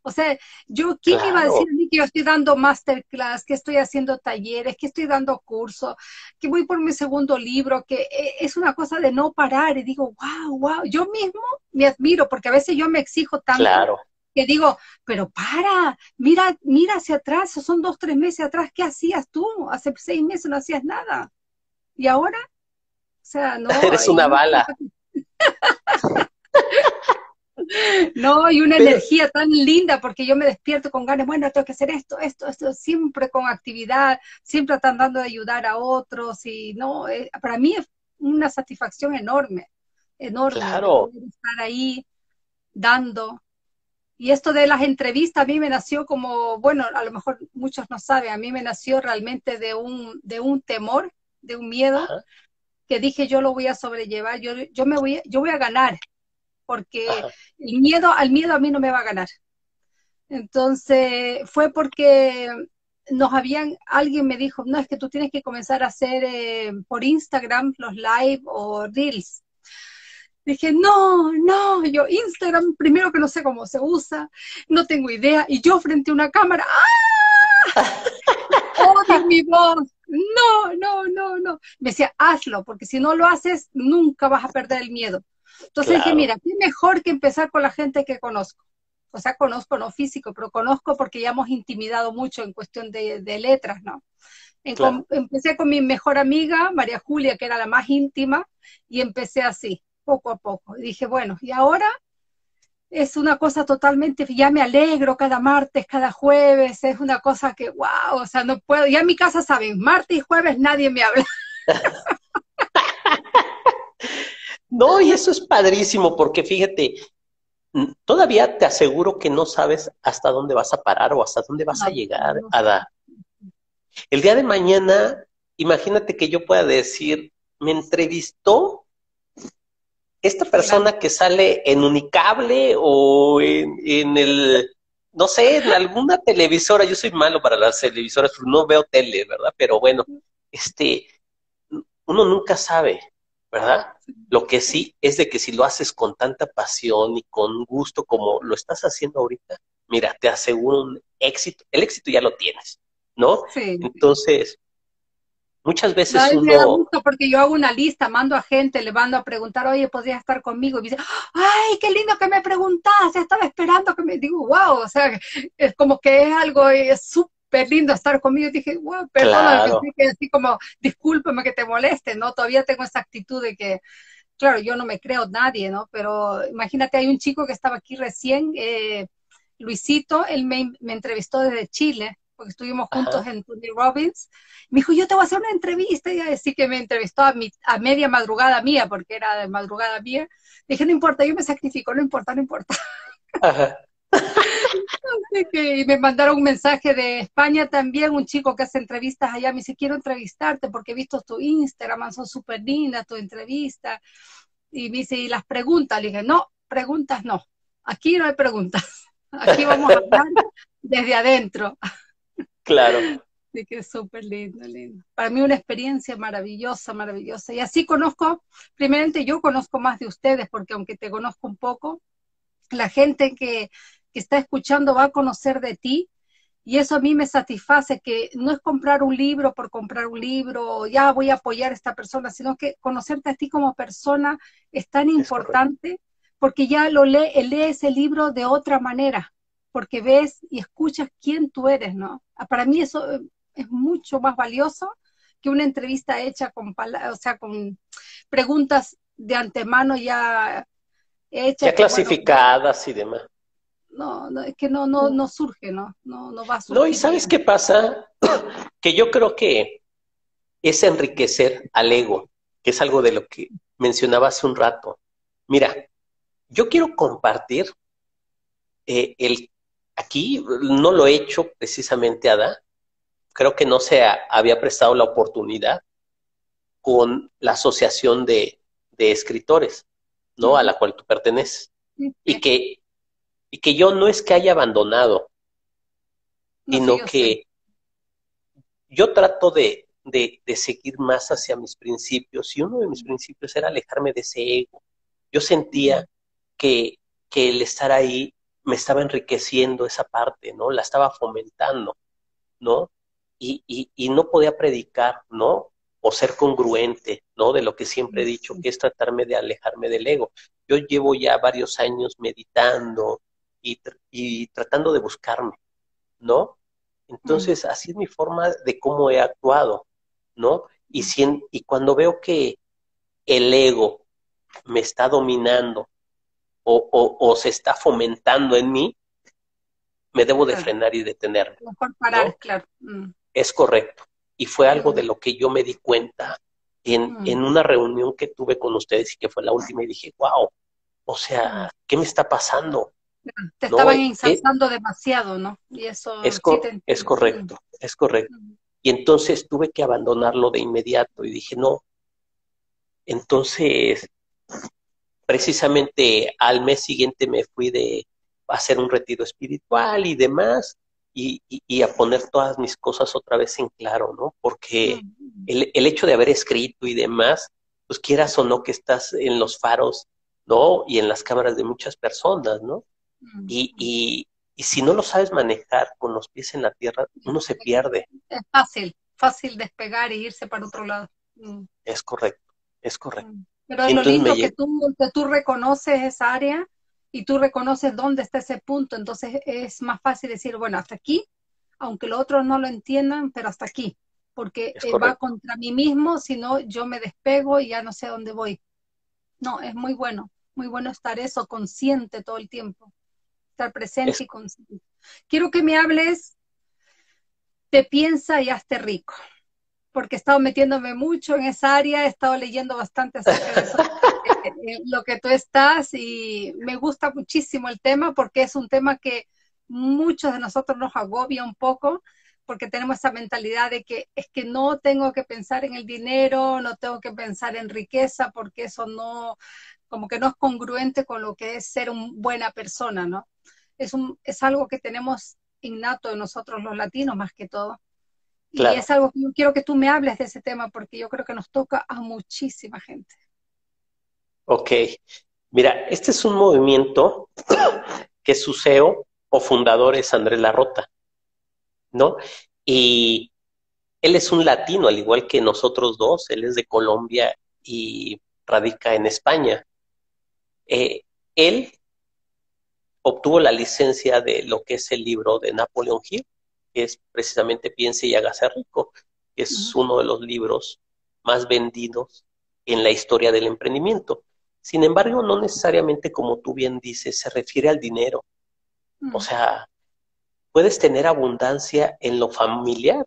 O sea, yo, ¿quién me iba a decir a mí que yo estoy dando masterclass, que estoy haciendo talleres, que estoy dando cursos, que voy por mi segundo libro, que eh, es una cosa de no parar? Y digo, wow, wow, yo mismo me admiro, porque a veces yo me exijo tanto. Claro que digo, pero para, mira, mira hacia atrás, son dos, tres meses atrás, ¿qué hacías tú? Hace seis meses no hacías nada. ¿Y ahora? O sea, no. Eres una bala. no, y una energía tan linda porque yo me despierto con ganas, bueno, tengo que hacer esto, esto, esto, siempre con actividad, siempre tratando de ayudar a otros y no, eh, para mí es una satisfacción enorme, enorme. Claro. Estar ahí dando, Y esto de las entrevistas a mí me nació como, bueno, a lo mejor muchos no saben, a mí me nació realmente de un, de un temor, de un miedo, que dije yo lo voy a sobrellevar, yo, yo me voy, yo voy a ganar, porque el miedo, al miedo a mí no me va a ganar. Entonces fue porque nos habían, alguien me dijo, no, es que tú tienes que comenzar a hacer eh, por Instagram los live o reels. Dije, no, no, yo Instagram, primero que no sé cómo se usa, no tengo idea, y yo frente a una cámara, ¡ah! ¡Oh, mi voz! No, no, no, no. Me decía, hazlo, porque si no lo haces, nunca vas a perder el miedo. Entonces dije, mira, qué mejor que empezar con la gente que conozco o sea, conozco, no físico, pero conozco porque ya hemos intimidado mucho en cuestión de, letras, ¿no? empecé con mi mejor amiga, María Julia, que era la más íntima, y empecé así, poco a poco. Y dije, bueno, y ahora es una cosa totalmente, ya me alegro cada martes, cada jueves, es una cosa que, wow, o sea, no puedo, ya en mi casa saben, martes y jueves nadie me habla. No, y eso es padrísimo, porque fíjate, todavía te aseguro que no sabes hasta dónde vas a parar o hasta dónde vas a llegar, Ada. El día de mañana, imagínate que yo pueda decir, me entrevistó esta persona que sale en Unicable o en, el, no sé, en alguna televisora. Yo soy malo para las televisoras, no veo tele, ¿verdad? Pero bueno, este, uno nunca sabe. ¿verdad? Lo que sí es de que si lo haces con tanta pasión y con gusto como lo estás haciendo ahorita, mira, te aseguro un éxito. El éxito ya lo tienes, ¿no? Sí. Entonces, muchas veces uno... Me da gusto porque yo hago una lista, mando a gente, le mando a preguntar, oye, ¿podrías estar conmigo? Y me dice, ay, qué lindo que me preguntas, estaba esperando que me... Digo, wow, o sea, es como que es algo súper lindo estar conmigo. Y dije, wow, perdona, así como, discúlpame que te moleste, ¿no? Todavía tengo esa actitud de que, claro, yo no me creo nadie, ¿no? Pero imagínate, hay un chico que estaba aquí recién, eh, Luisito, él me, entrevistó desde Chile, porque estuvimos juntos en Tony Robbins. Me dijo, yo te voy a hacer una entrevista, y así que me entrevistó a, mi, a media madrugada mía, porque era de madrugada mía. Dije, no importa, yo me sacrifico, no importa, no importa. y me mandaron un mensaje de España también, un chico que hace entrevistas allá, me dice, quiero entrevistarte porque he visto tu Instagram, son súper lindas tu entrevista. Y me dice, ¿y las preguntas? Le dije, no, preguntas no, aquí no hay preguntas, aquí vamos a hablar desde adentro. Claro. Así que es súper lindo, lindo. Para mí una experiencia maravillosa, maravillosa. Y así conozco, primeramente yo conozco más de ustedes, porque aunque te conozco un poco, la gente que que está escuchando va a conocer de ti y eso a mí me satisface, que no es comprar un libro por comprar un libro, ya voy a apoyar a esta persona, sino que conocerte a ti como persona es tan importante porque ya lo lee, lees el libro de otra manera, porque ves y escuchas quién tú eres, ¿no? Ah, para mí eso eh, es mucho más valioso que una entrevista hecha con, o sea, con preguntas de antemano ya hechas. Ya clasificadas y demás no, no, es que no, no, no surge, ¿no? No, no va a surgir. No, y ¿sabes qué pasa? que yo creo que es enriquecer al ego, que es algo de lo que mencionaba hace un rato. Mira, yo quiero compartir eh, el aquí no lo he hecho precisamente Ada, creo que no se había prestado la oportunidad con la asociación de, de escritores, ¿no? A la cual tú perteneces. Y que y que yo no es que haya abandonado, sino que yo trato de, de, seguir más hacia mis principios y uno de mis principios era alejarme de ese ego. Yo sentía que, que el estar ahí me estaba enriqueciendo esa parte, ¿no? La estaba fomentando, ¿no? Y, y, y, no podía predicar, ¿no? O ser congruente, ¿no? De lo que siempre he dicho, que es tratarme de alejarme del ego. Yo llevo ya varios años meditando, y, tratando de buscarme, ¿no? Entonces, así es mi forma de cómo he actuado, ¿no? Y, si y cuando veo que el ego me está dominando o, o, se está fomentando en mí, me debo de frenar y detenerme. Mejor parar, claro. Mm. Es correcto. Y fue algo de lo que yo me di cuenta en, mm. en, una reunión que tuve con ustedes y que fue la última y dije, wow, o sea, ¿qué me está pasando? Te estaban ensalzando demasiado, ¿no? Y eso es, es correcto, es correcto. Y entonces tuve que abandonarlo de inmediato y dije, no. Entonces, precisamente al mes siguiente me fui de hacer un retiro espiritual y demás, y, a poner todas mis cosas otra vez en claro, ¿no? Porque el, el, hecho de haber escrito y demás, pues quieras o no que estás en los faros, ¿no? Y en las cámaras de muchas personas, ¿no? y, y, y si no lo sabes manejar con los pies en la tierra, uno se pierde. Es fácil, fácil despegar e irse para otro lado. Mm. Es correcto, es correcto. Pero es lo lindo que tú, que tú reconoces esa área y tú reconoces dónde está ese punto, entonces es más fácil decir, bueno, hasta aquí, aunque los otros no lo entiendan, pero hasta aquí, porque eh, va contra mí mismo, si no yo me despego y ya no sé dónde voy. No, es muy bueno, muy bueno estar eso consciente todo el tiempo estar presente y consciente. Quiero que me hables de piensa y hazte rico, porque he estado metiéndome mucho en esa área, he estado leyendo bastante acerca de eso, eh, eh, lo que tú estás y me gusta muchísimo el tema porque es un tema que muchos de nosotros nos agobia un poco porque tenemos esa mentalidad de que es que no tengo que pensar en el dinero, no tengo que pensar en riqueza porque eso no, como que no es congruente con lo que es ser una buena persona, ¿no? Es, un, es algo que tenemos innato en nosotros los latinos más que todo. Y es algo que yo quiero que tú me hables de ese tema porque yo creo que nos toca a muchísima gente. Ok. Mira, este es un movimiento que su CEO o fundador es Andrés Larrota, ¿no? Y él es un latino, al igual que nosotros dos, él es de Colombia y radica en España. Eh, él obtuvo la licencia de lo que es el libro de Napoleon Hill, es precisamente Piense y hágase rico, que es uno de los libros más vendidos en la historia del emprendimiento. Sin embargo, no necesariamente, como tú bien dices, se refiere al dinero. O sea, puedes tener abundancia en lo familiar,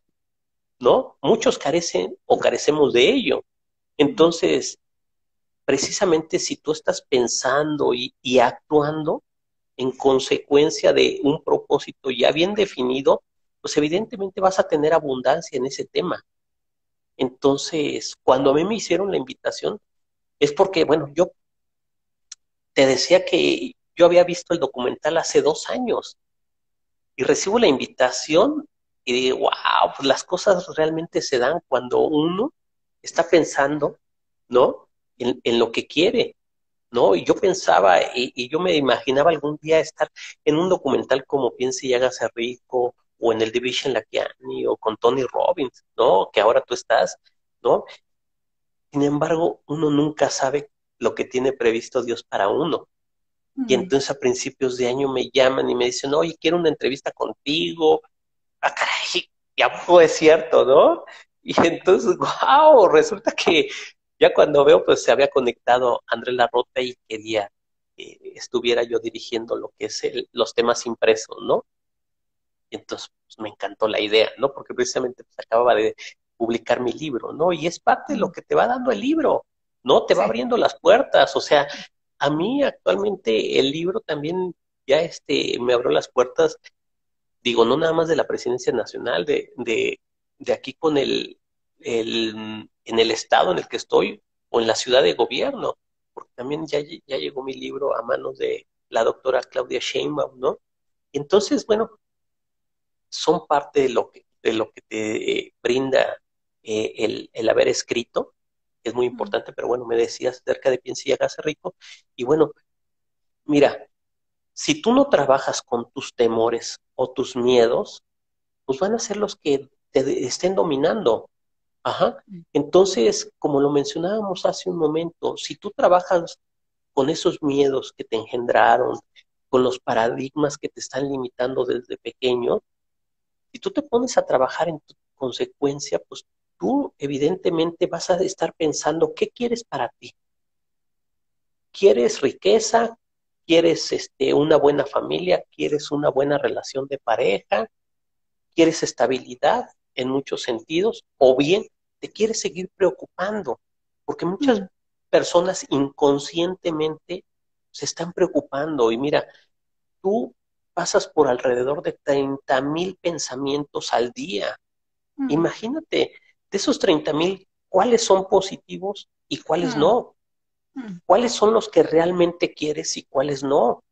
¿no? Muchos carecen o carecemos de ello. Entonces, precisamente si tú estás pensando y, actuando en consecuencia de un propósito ya bien definido, pues evidentemente vas a tener abundancia en ese tema. Entonces, cuando a mí me hicieron la invitación, es porque, bueno, yo te decía que yo había visto el documental hace dos años y recibo la invitación y digo, wow, pues las cosas realmente se dan cuando uno está pensando, ¿no? en, lo que quiere, ¿no? Y yo pensaba, y, yo me imaginaba algún día estar en un documental como Piense y hágase rico, o en el Division Lakiani, o con Tony Robbins, ¿no? Que ahora tú estás, ¿no? Sin embargo, uno nunca sabe lo que tiene previsto Dios para uno. Y entonces a principios de año me llaman y me dicen, oye, quiero una entrevista contigo. Ah, caray, ya fue cierto, ¿no? Y entonces, wow, resulta que ya cuando veo, pues se había conectado Andrés Larrota y quería que estuviera yo dirigiendo lo que es los temas impresos, ¿no? Y entonces pues, me encantó la idea, ¿no? Porque precisamente pues, acababa de publicar mi libro, ¿no? Y es parte de lo que te va dando el libro, ¿no? Te va abriendo las puertas, o sea, a mí actualmente el libro también ya este, me abrió las puertas, digo, no nada más de la presidencia nacional, de, de, de aquí con el, el en el estado en el que estoy o en la ciudad de gobierno, porque también ya, ya llegó mi libro a manos de la doctora Claudia Sheinbaum, ¿no? Entonces, bueno, son parte de lo que, de lo que te eh, brinda eh, el, el, haber escrito, es muy importante, pero bueno, me decías acerca de Piensa y hágase rico, y bueno, mira, si tú no trabajas con tus temores o tus miedos, pues van a ser los que te estén dominando. Ajá. Entonces, como lo mencionábamos hace un momento, si tú trabajas con esos miedos que te engendraron, con los paradigmas que te están limitando desde pequeño, si tú te pones a trabajar en tu consecuencia, pues tú evidentemente vas a estar pensando qué quieres para ti. ¿Quieres riqueza? ¿Quieres este, una buena familia? ¿Quieres una buena relación de pareja? ¿Quieres estabilidad en muchos sentidos? ¿O bien te quieres seguir preocupando, porque muchas personas inconscientemente se están preocupando y mira, tú pasas por alrededor de 30 mil pensamientos al día. Imagínate, de esos 30 mil, ¿cuáles son positivos y cuáles no? ¿Cuáles son los que realmente quieres y cuáles no?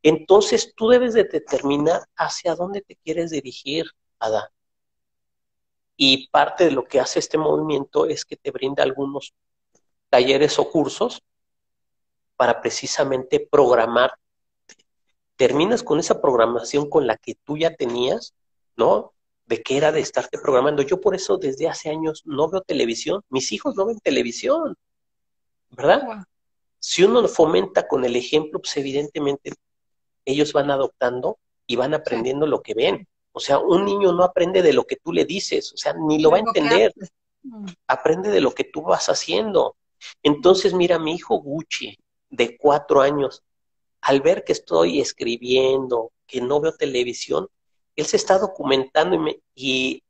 Entonces tú debes de determinar hacia dónde te quieres dirigir, Ada. Y parte de lo que hace este movimiento es que te brinda algunos talleres o cursos para precisamente programar. Terminas con esa programación con la que tú ya tenías, ¿no? De que era de estarte programando. Yo por eso desde hace años no veo televisión. Mis hijos no ven televisión, ¿verdad? Si uno lo fomenta con el ejemplo, pues evidentemente ellos van adoptando y van aprendiendo lo que ven. O sea, un niño no aprende de lo que tú le dices, o sea, ni lo va a entender. Mm. Aprende de lo que tú vas haciendo. Entonces, mira, mi hijo Gucci, de cuatro años, al ver que estoy escribiendo, que no veo televisión, él se está documentando y, y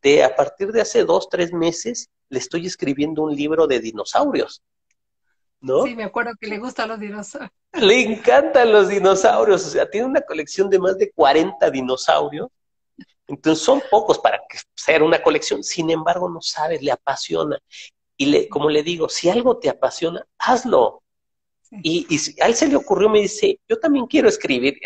de a partir de hace dos, tres meses le estoy escribiendo un libro de dinosaurios. ¿No? Sí, me acuerdo que le gustan los dinosaurios. Le encantan los dinosaurios, o sea, tiene una colección de más de 40 dinosaurios. Entonces son pocos para ser una colección, sin embargo no sabes, le apasiona. Y le, como le digo, si algo te apasiona, hazlo. Y, a él se le ocurrió, me dice, yo también quiero escribir.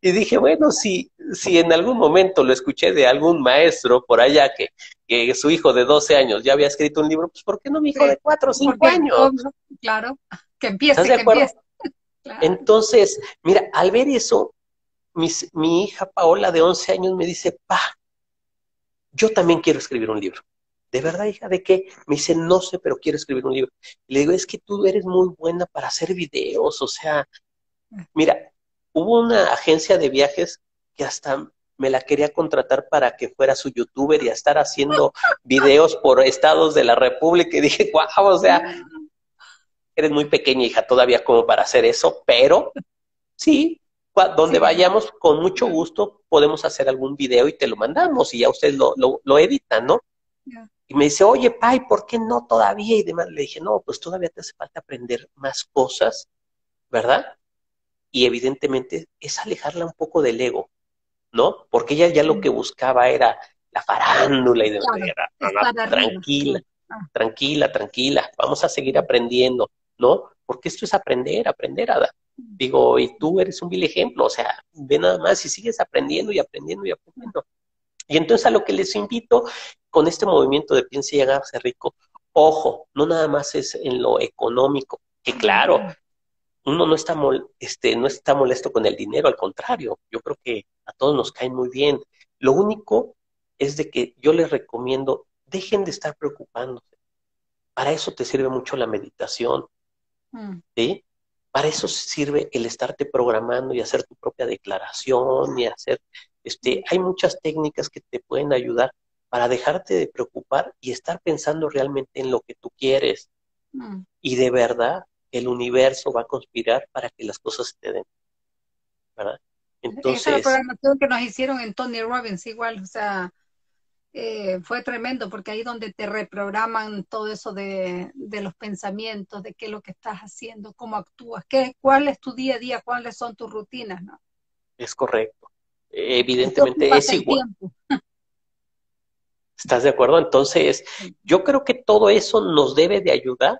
y dije, bueno, si, si en algún momento lo escuché de algún maestro por allá que, que su hijo de 12 años ya había escrito un libro, pues ¿por qué no mi hijo de 4 o 5 años? Claro, que empiece, que empiece. Entonces, mira, al ver eso, mi hija Paola de 11 años me dice, pa, yo también quiero escribir un libro. ¿De verdad, hija? ¿De qué? Me dice, no sé, pero quiero escribir un libro. Le digo, es que tú eres muy buena para hacer videos, o sea, mira, hubo una agencia de viajes que hasta me la quería contratar para que fuera su youtuber y a estar haciendo videos por estados de la República y dije, guau, o sea, eres muy pequeña, hija, todavía como para hacer eso, pero sí, donde vayamos, con mucho gusto podemos hacer algún video y te lo mandamos y ya ustedes lo, lo, editan, ¿no? Y me dice, oye, Pai, ¿por qué no todavía? Y demás. Le dije, no, pues todavía te hace falta aprender más cosas, ¿verdad? Y evidentemente es alejarla un poco del ego, ¿no? Porque ella ya lo que buscaba era la farándula y demás. tranquila, ah. tranquila, tranquila, vamos a seguir aprendiendo, ¿no? Porque esto es aprender, aprender, Ada. Digo, y tú eres un vil ejemplo, o sea, ve nada más y sigues aprendiendo y aprendiendo y aprendiendo. Y entonces a lo que les invito con este movimiento de piensa y hágase rico, ojo, no nada más es en lo económico, que claro, uno no está, este, no está molesto con el dinero, al contrario, yo creo que a todos nos cae muy bien. Lo único es de que yo les recomiendo, dejen de estar preocupándose. Para eso te sirve mucho la meditación. Mm. ¿sí? Para eso sirve el estarte programando y hacer tu propia declaración y hacer este, hay muchas técnicas que te pueden ayudar para dejarte de preocupar y estar pensando realmente en lo que tú quieres. Mm. Y de verdad, el universo va a conspirar para que las cosas te den. ¿Verdad? Entonces. Esa programación que nos hicieron en Tony Robbins, igual, o sea, eh, fue tremendo porque ahí donde te reprograman todo eso de, de, los pensamientos, de qué es lo que estás haciendo, cómo actúas, qué, cuál es tu día a día, cuáles son tus rutinas, ¿no? Es correcto evidentemente es igual. ¿Estás de acuerdo? Entonces, yo creo que todo eso nos debe de ayudar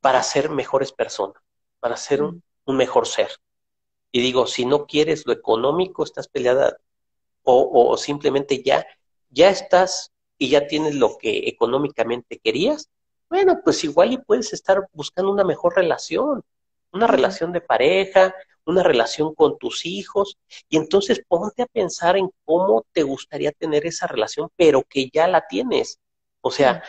para ser mejores personas, para ser un, mejor ser. Y digo, si no quieres lo económico, estás peleada o, o, simplemente ya, ya estás y ya tienes lo que económicamente querías, bueno, pues igual y puedes estar buscando una mejor relación, una relación de pareja, una relación con tus hijos, y entonces ponte a pensar en cómo te gustaría tener esa relación, pero que ya la tienes. O sea,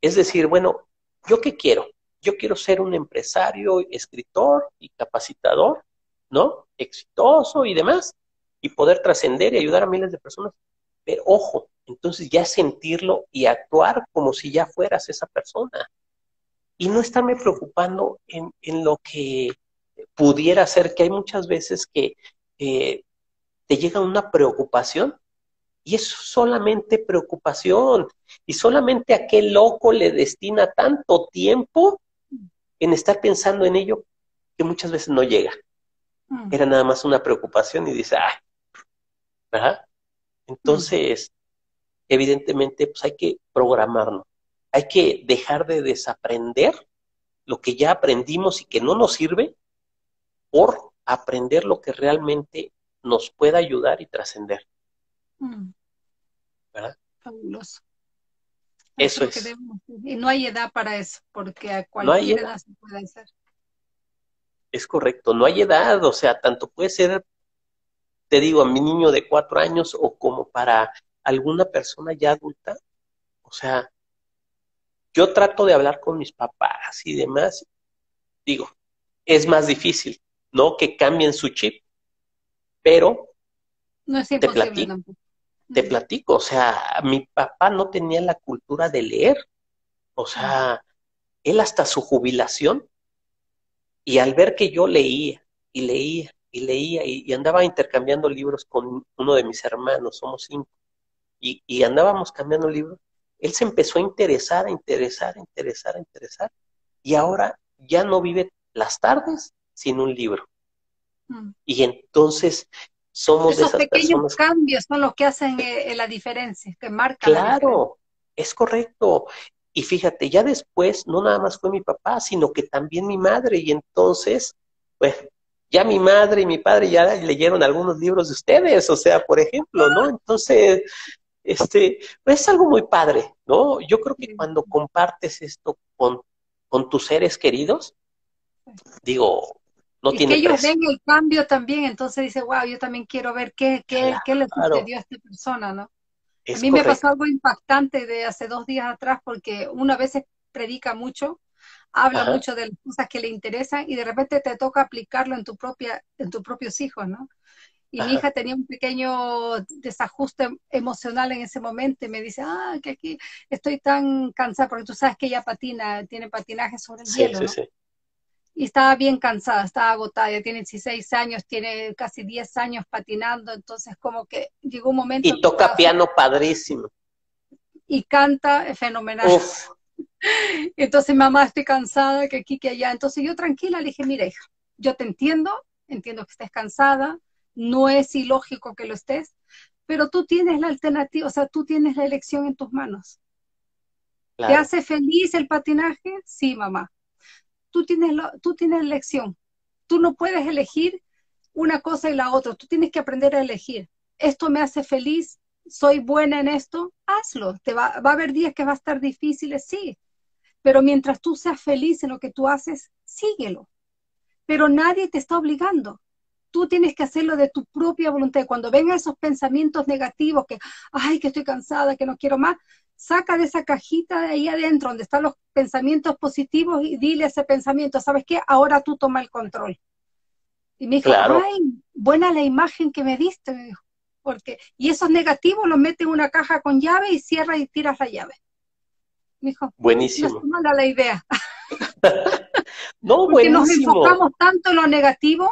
es decir, bueno, ¿yo qué quiero? Yo quiero ser un empresario, escritor y capacitador, ¿no? Exitoso y demás, y poder trascender y ayudar a miles de personas. Pero ojo, entonces ya sentirlo y actuar como si ya fueras esa persona. Y no estarme preocupando en, en lo que pudiera ser que hay muchas veces que eh, te llega una preocupación y es solamente preocupación y solamente aquel loco le destina tanto tiempo en estar pensando en ello que muchas veces no llega. Mm. Era nada más una preocupación y dice, ay, ¿verdad? Entonces, evidentemente, pues hay que programarnos, hay que dejar de desaprender lo que ya aprendimos y que no nos sirve por aprender lo que realmente nos pueda ayudar y trascender. Mm. ¿Verdad? Fabuloso. Eso es. y no hay edad para eso, porque a cualquier edad. se puede hacer. Es correcto, no hay edad, o sea, tanto puede ser, te digo, a mi niño de cuatro años o como para alguna persona ya adulta. O sea, yo trato de hablar con mis papás y demás. Digo, es más difícil, ¿no? Que cambien su chip, pero no es te platico, te platico, o sea, mi papá no tenía la cultura de leer, o sea, él hasta su jubilación, y al ver que yo leía y leía y leía y, andaba intercambiando libros con uno de mis hermanos, somos cinco, y, y andábamos cambiando libros, él se empezó a interesar, a interesar, a interesar, a interesar, y ahora ya no vive las tardes sin un libro. Mm. Y entonces somos Esos pequeños cambios son los que hacen eh, la diferencia, que marcan. Claro, es correcto. Y fíjate, ya después no nada más fue mi papá, sino que también mi madre. Y entonces, pues, ya mi madre y mi padre ya leyeron algunos libros de ustedes, o sea, por ejemplo, ¿no? Entonces, este, pues es algo muy padre, ¿no? Yo creo que cuando compartes esto con, con tus seres queridos, digo, no y tiene que ellos ven el cambio también, entonces dice, wow, yo también quiero ver qué, qué, qué le sucedió a esta persona, ¿no? a mí me pasó algo impactante de hace dos días atrás porque una vez predica mucho, habla mucho de las cosas que le interesan y de repente te toca aplicarlo en tu propia, en tus propios hijos, ¿no? Y mi hija tenía un pequeño desajuste emocional en ese momento y me dice, ah, que aquí estoy tan cansada, porque tú sabes que ella patina, tiene patinaje sobre el hielo, ¿no? Sí, y estaba bien cansada, estaba agotada, ya tiene 16 años, tiene casi 10 años patinando, entonces como que llegó un momento... Y toca piano padrísimo. Y canta fenomenal. Entonces, mamá, estoy cansada, que aquí, que allá. Entonces yo tranquila le dije, mira, hija, yo te entiendo, entiendo que estés cansada, no es ilógico que lo estés, pero tú tienes la alternativa, o sea, tú tienes la elección en tus manos. ¿Te hace feliz el patinaje? Sí, mamá tú tienes, lo, tú tienes elección. Tú no puedes elegir una cosa y la otra. Tú tienes que aprender a elegir. Esto me hace feliz, soy buena en esto, hazlo. Te va, va a haber días que va a estar difíciles, sí. Pero mientras tú seas feliz en lo que tú haces, síguelo. Pero nadie te está obligando. Tú tienes que hacerlo de tu propia voluntad. Cuando vengan esos pensamientos negativos que, ay, que estoy cansada, que no quiero más, saca de esa cajita de ahí adentro donde están los pensamientos positivos y dile ese pensamiento, ¿sabes qué? Ahora tú toma el control. Y me dijo, ay, buena la imagen que me diste, porque, y esos negativos los mete en una caja con llave y cierra y tiras la llave. Me dijo, buenísimo. No es la idea. no, porque nos enfocamos tanto en lo negativo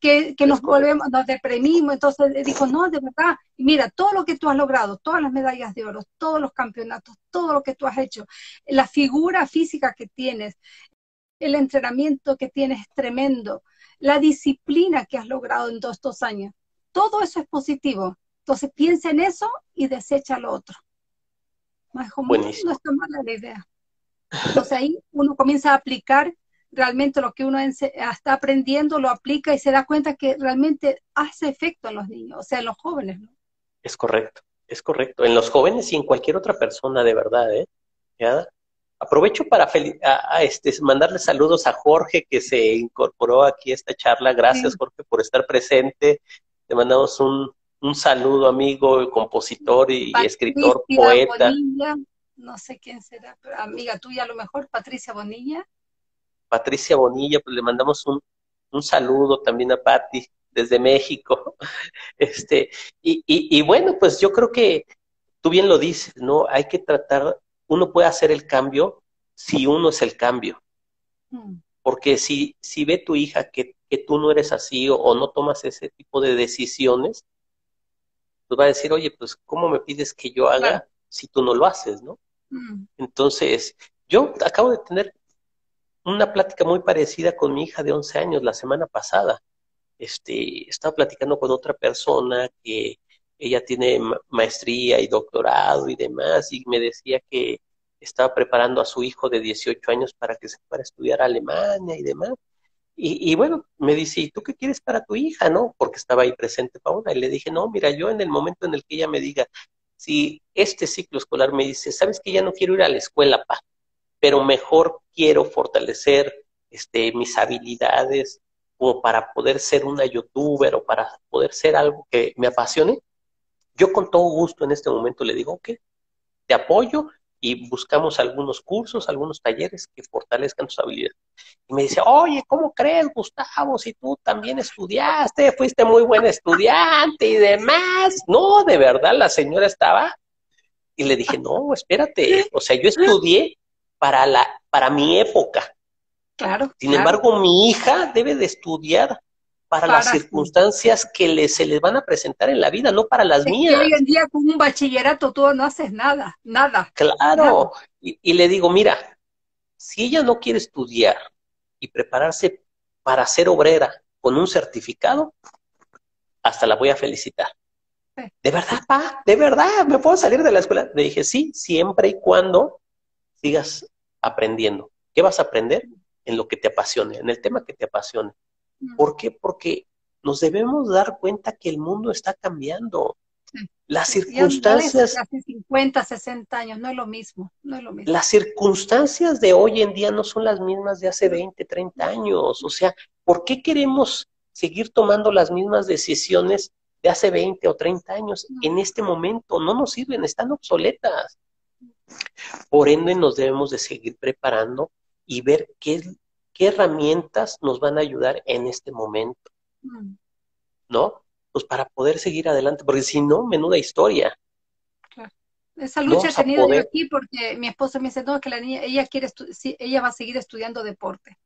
que, nos volvemos, nos deprimimos, entonces dijo, no, de verdad, mira, todo lo que tú has logrado, todas las medallas de oro, todos los campeonatos, todo lo que tú has hecho, la figura física que tienes, el entrenamiento que tienes es tremendo, la disciplina que has logrado en todos estos años, todo eso es positivo. Entonces piensa en eso y desecha lo otro. Es como, no está mala la idea. Entonces ahí uno comienza a aplicar realmente lo que uno está aprendiendo lo aplica y se da cuenta que realmente hace efecto en los niños, o sea, en los jóvenes, ¿no? Es correcto, es correcto. En los jóvenes y en cualquier otra persona, de verdad, ¿eh? ¿Ya? Aprovecho para este, mandarle saludos a Jorge que se incorporó aquí a esta charla. Gracias, Jorge, por estar presente. Te mandamos un, un saludo, amigo, compositor y, escritor, poeta. Bonilla, no sé quién será, pero amiga tuya a lo mejor, Patricia Bonilla. Patricia Bonilla, pues le mandamos un, un saludo también a Patti desde México. Este, y, y, bueno, pues yo creo que tú bien lo dices, ¿no? Hay que tratar, uno puede hacer el cambio si uno es el cambio. Mm. Porque si, si ve tu hija que, que tú no eres así o, no tomas ese tipo de decisiones, pues va a decir, oye, pues ¿cómo me pides que yo haga si tú no lo haces, ¿no? Mm. Entonces, yo acabo de tener una plática muy parecida con mi hija de 11 años la semana pasada. este, estaba platicando con otra persona que ella tiene maestría y doctorado y demás, y me decía que estaba preparando a su hijo de 18 años para que se fuera a estudiar a Alemania y demás. Y, bueno, me dice, ¿y tú qué quieres para tu hija, no? Porque estaba ahí presente Paola. Y le dije, no, mira, yo en el momento en el que ella me diga, si este ciclo escolar me dice, sabes que ya no quiero ir a la escuela, pa, pero mejor quiero fortalecer este, mis habilidades como para poder ser una youtuber o para poder ser algo que me apasione, yo con todo gusto en este momento le digo, ok, te apoyo y buscamos algunos cursos, algunos talleres que fortalezcan tus habilidades. Y me dice, oye, ¿cómo crees, Gustavo? Si tú también estudiaste, fuiste muy buen estudiante y demás. No, de verdad, la señora estaba. Y le dije, no, espérate. O sea, yo estudié para, la, para mi época. Claro. Sin embargo, mi hija debe de estudiar para, las circunstancias que le, se les van a presentar en la vida, no para las mías. hoy en día con un bachillerato tú no haces nada, nada. Claro, Y, le digo, mira, si ella no quiere estudiar y prepararse para ser obrera con un certificado, hasta la voy a felicitar. ¿De verdad, pa? ¿De verdad? ¿Me puedo salir de la escuela? Le dije, sí, siempre y cuando sigas aprendiendo. ¿Qué vas a aprender? En lo que te apasione, en el tema que te apasione. ¿Por qué? Porque nos debemos dar cuenta que el mundo está cambiando. Las circunstancias... Hace 50, 60 años, no es lo mismo, no es lo mismo. Las circunstancias de hoy en día no son las mismas de hace 20, 30 años. O sea, ¿por qué queremos seguir tomando las mismas decisiones de hace 20 o 30 años en este momento? No nos sirven, están obsoletas. Por ende, nos debemos de seguir preparando y ver qué qué herramientas nos van a ayudar en este momento, mm. ¿no? Pues para poder seguir adelante, porque si no, menuda historia. Claro. Esa lucha he tenido yo aquí porque mi esposa me dice, no, que la niña, ella quiere, ella va a seguir estudiando deporte.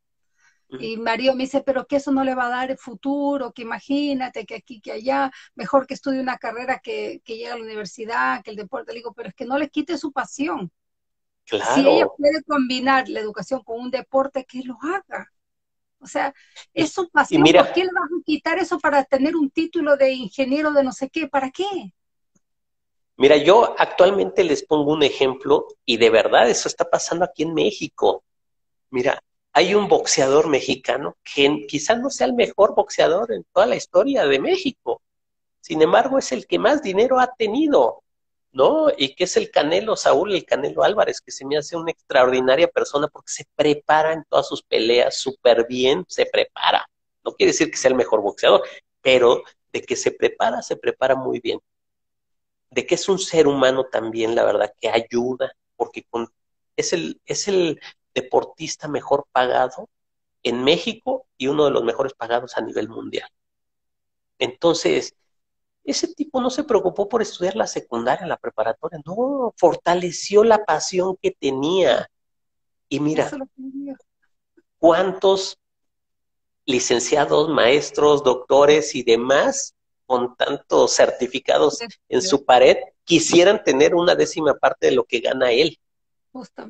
Y Mario me dice, pero que eso no le va a dar el futuro, que imagínate que aquí, que allá, mejor que estudie una carrera que, que llegue a la universidad, que el deporte. Le digo, pero es que no le quite su pasión. Si ella puede combinar la educación con un deporte, que lo haga. O sea, es su pasión. ¿Por qué le vas a quitar eso para tener un título de ingeniero de no sé qué? ¿Para qué? Mira, yo actualmente les pongo un ejemplo y de verdad eso está pasando aquí en México. Mira, hay un boxeador mexicano que quizás no sea el mejor boxeador en toda la historia de México. Sin embargo, es el que más dinero ha tenido. ¿no? Y que es el Canelo Saúl, el Canelo Álvarez, que se me hace una extraordinaria persona porque se prepara en todas sus peleas súper bien, se prepara. No quiere decir que sea el mejor boxeador, pero de que se prepara, se prepara muy bien. De que es un ser humano también, la verdad, que ayuda, porque es, el, es el deportista mejor pagado en México y uno de los mejores pagados a nivel mundial. Entonces, ese tipo no se preocupó por estudiar la secundaria, la preparatoria, no, fortaleció la pasión que tenía. Y mira, cuántos licenciados, maestros, doctores y demás con tantos certificados en su pared quisieran tener una décima parte de lo que gana él.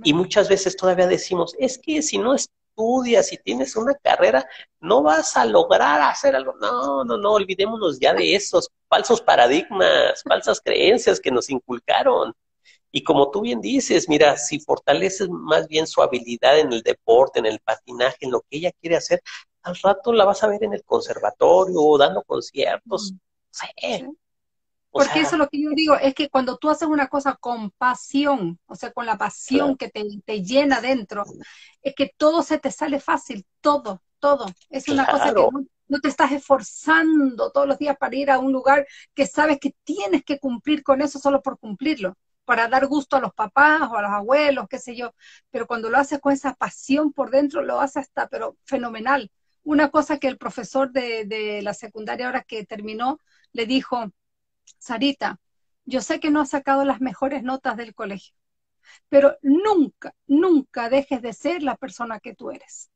Y muchas veces todavía decimos, es que si no es estudias, si tienes una carrera, no vas a lograr hacer algo. No, no, no, olvidémonos ya de esos falsos paradigmas, falsas creencias que nos inculcaron. Y como tú bien dices, mira, si fortaleces más bien su habilidad en el deporte, en el patinaje, en lo que ella quiere hacer, al rato la vas a ver en el conservatorio o dando conciertos. Sí. Porque eso es lo que yo digo, es que cuando tú haces una cosa con pasión, o sea, con la pasión que te, te, llena dentro, es que todo se te sale fácil, todo, todo. Es una cosa que no, te estás esforzando todos los días para ir a un lugar que sabes que tienes que cumplir con eso solo por cumplirlo, para dar gusto a los papás o a los abuelos, qué sé yo. Pero cuando lo haces con esa pasión por dentro, lo haces hasta, pero fenomenal. Una cosa que el profesor de, de la secundaria ahora que terminó, le dijo, Sarita, yo sé que no has sacado las mejores notas del colegio, pero nunca, nunca dejes de ser la persona que tú eres.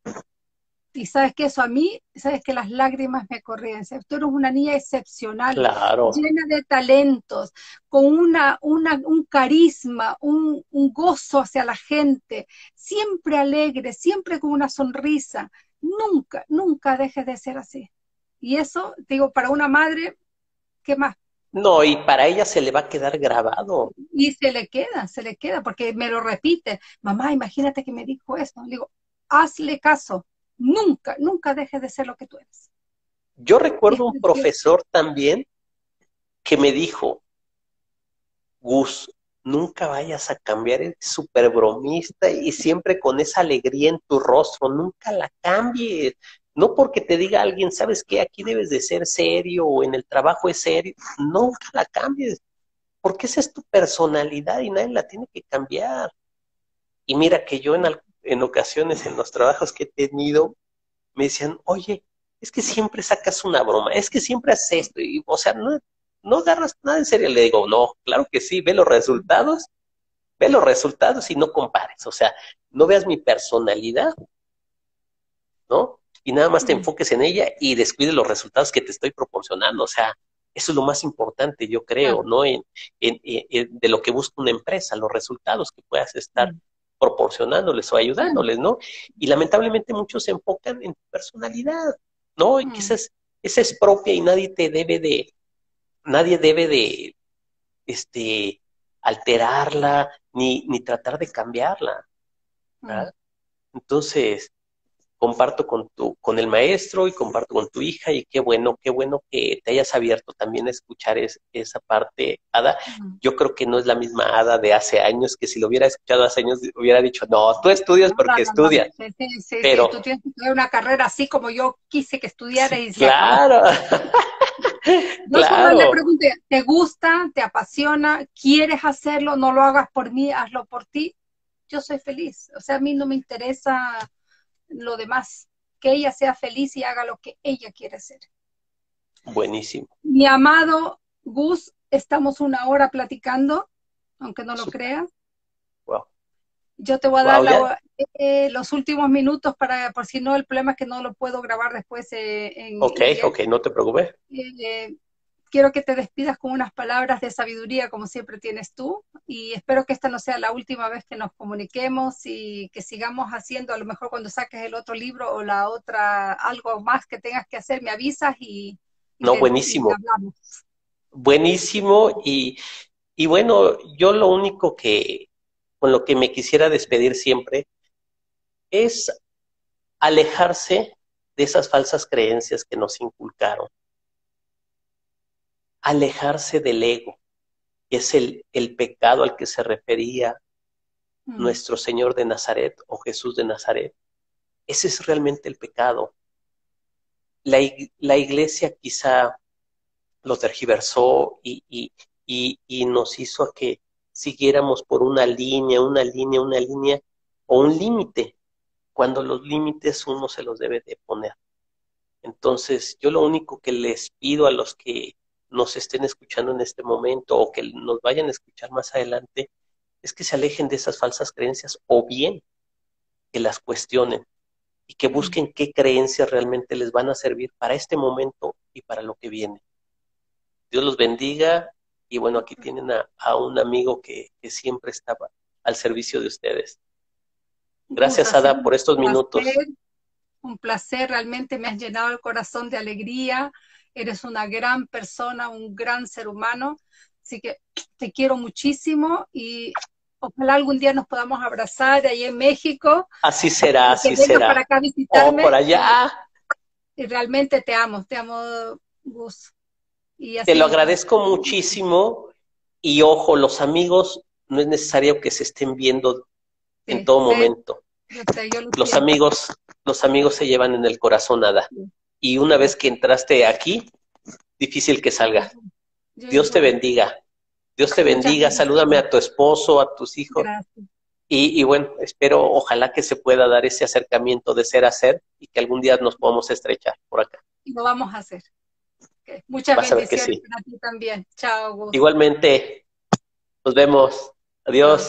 Y sabes que eso a mí, sabes que las lágrimas me corrían. Tú eres una niña excepcional, llena de talentos, con una, un carisma, un, un gozo hacia la gente, siempre alegre, siempre con una sonrisa. Nunca, nunca dejes de ser así. Y eso, digo, para una madre, ¿qué más? No, y para ella se le va a quedar grabado. Y se le queda, se le queda, porque me lo repite. Mamá, imagínate que me dijo esto. Le digo, hazle caso. Nunca, nunca dejes de ser lo que tú eres. Yo recuerdo un profesor también que me dijo, Gus, nunca vayas a cambiar, el súper bromista y siempre con esa alegría en tu rostro, nunca la cambies. No porque te diga alguien, sabes que aquí debes de ser serio o en el trabajo es serio, nunca la cambies, porque esa es tu personalidad y nadie la tiene que cambiar. Y mira que yo en, en ocasiones en los trabajos que he tenido, me decían, oye, es que siempre sacas una broma, es que siempre haces esto, y, o sea, no, no agarras nada en serio. Le digo, no, claro que sí, ve los resultados, ve los resultados y no compares, o sea, no veas mi personalidad, ¿no? Y nada más te enfoques en ella y descuides los resultados que te estoy proporcionando. O sea, eso es lo más importante, yo creo, ¿no? En, de lo que busca una empresa, los resultados que puedas estar proporcionándoles o ayudándoles, ¿no? Y lamentablemente muchos se enfocan en tu personalidad, ¿no? Y es, esa es propia y nadie te debe de, nadie debe de, este, alterarla ni, ni tratar de cambiarla. ¿verdad? Entonces, comparto con tu, con el maestro y comparto con tu hija y qué bueno, qué bueno que te hayas abierto también a escuchar esa parte, Ada. Yo creo que no es la misma Ada de hace años, que si lo hubiera escuchado hace años hubiera dicho, no, tú estudias porque estudias. sí, sí, pero tú tienes que una carrera así como yo quise que estudiara y Claro. No claro. le pregunte, ¿te gusta? ¿Te apasiona? ¿Quieres hacerlo? No lo hagas por mí, hazlo por ti. Yo soy feliz. O sea, a mí no me interesa lo demás, que ella sea feliz y haga lo que ella quiere hacer. Buenísimo. Mi amado Gus, estamos una hora platicando, aunque no lo creas. Wow. Yo te voy a dar eh, los últimos minutos para, por si no, el problema es que no lo puedo grabar después eh, en... Ok, ok, no te preocupes. Eh, quiero que te despidas con unas palabras de sabiduría como siempre tienes tú y espero que esta no sea la última vez que nos comuniquemos y que sigamos haciendo, a lo mejor cuando saques el otro libro o la otra, algo más que tengas que hacer, me avisas y... no, buenísimo. buenísimo y, y bueno, yo lo único que, con lo que me quisiera despedir siempre es alejarse de esas falsas creencias que nos inculcaron alejarse del ego, que es el, el pecado al que se refería mm. nuestro Señor de Nazaret o Jesús de Nazaret. Ese es realmente el pecado. La, la iglesia quizá lo tergiversó y, y, y, y nos hizo a que siguiéramos por una línea, una línea, una línea o un límite, cuando los límites uno se los debe de poner. Entonces, yo lo único que les pido a los que nos estén escuchando en este momento o que nos vayan a escuchar más adelante, es que se alejen de esas falsas creencias o bien que las cuestionen y que busquen qué creencias realmente les van a servir para este momento y para lo que viene. Dios los bendiga y bueno, aquí tienen a, un amigo que, que, siempre estaba al servicio de ustedes. Gracias, Ada, por estos minutos. Un placer, realmente me has llenado el corazón de alegría eres una gran persona, un gran ser humano, así que te quiero muchísimo y ojalá algún día nos podamos abrazar ahí en México. Así será, así será. para acá visitarme. por allá. Y realmente te amo, te amo, Gus. Y te lo agradezco muchísimo y ojo, los amigos no es necesario que se estén viendo en todo momento. los amigos, los amigos se llevan en el corazón nada y una vez que entraste aquí, difícil que salga. Dios te bendiga. Dios te bendiga. Salúdame a tu esposo, a tus hijos. Y, y, bueno, espero, ojalá que se pueda dar ese acercamiento de ser a ser y que algún día nos podamos estrechar por acá. Lo vamos a hacer. Muchas bendiciones para ti también. Chao. Igualmente. Nos vemos. Adiós.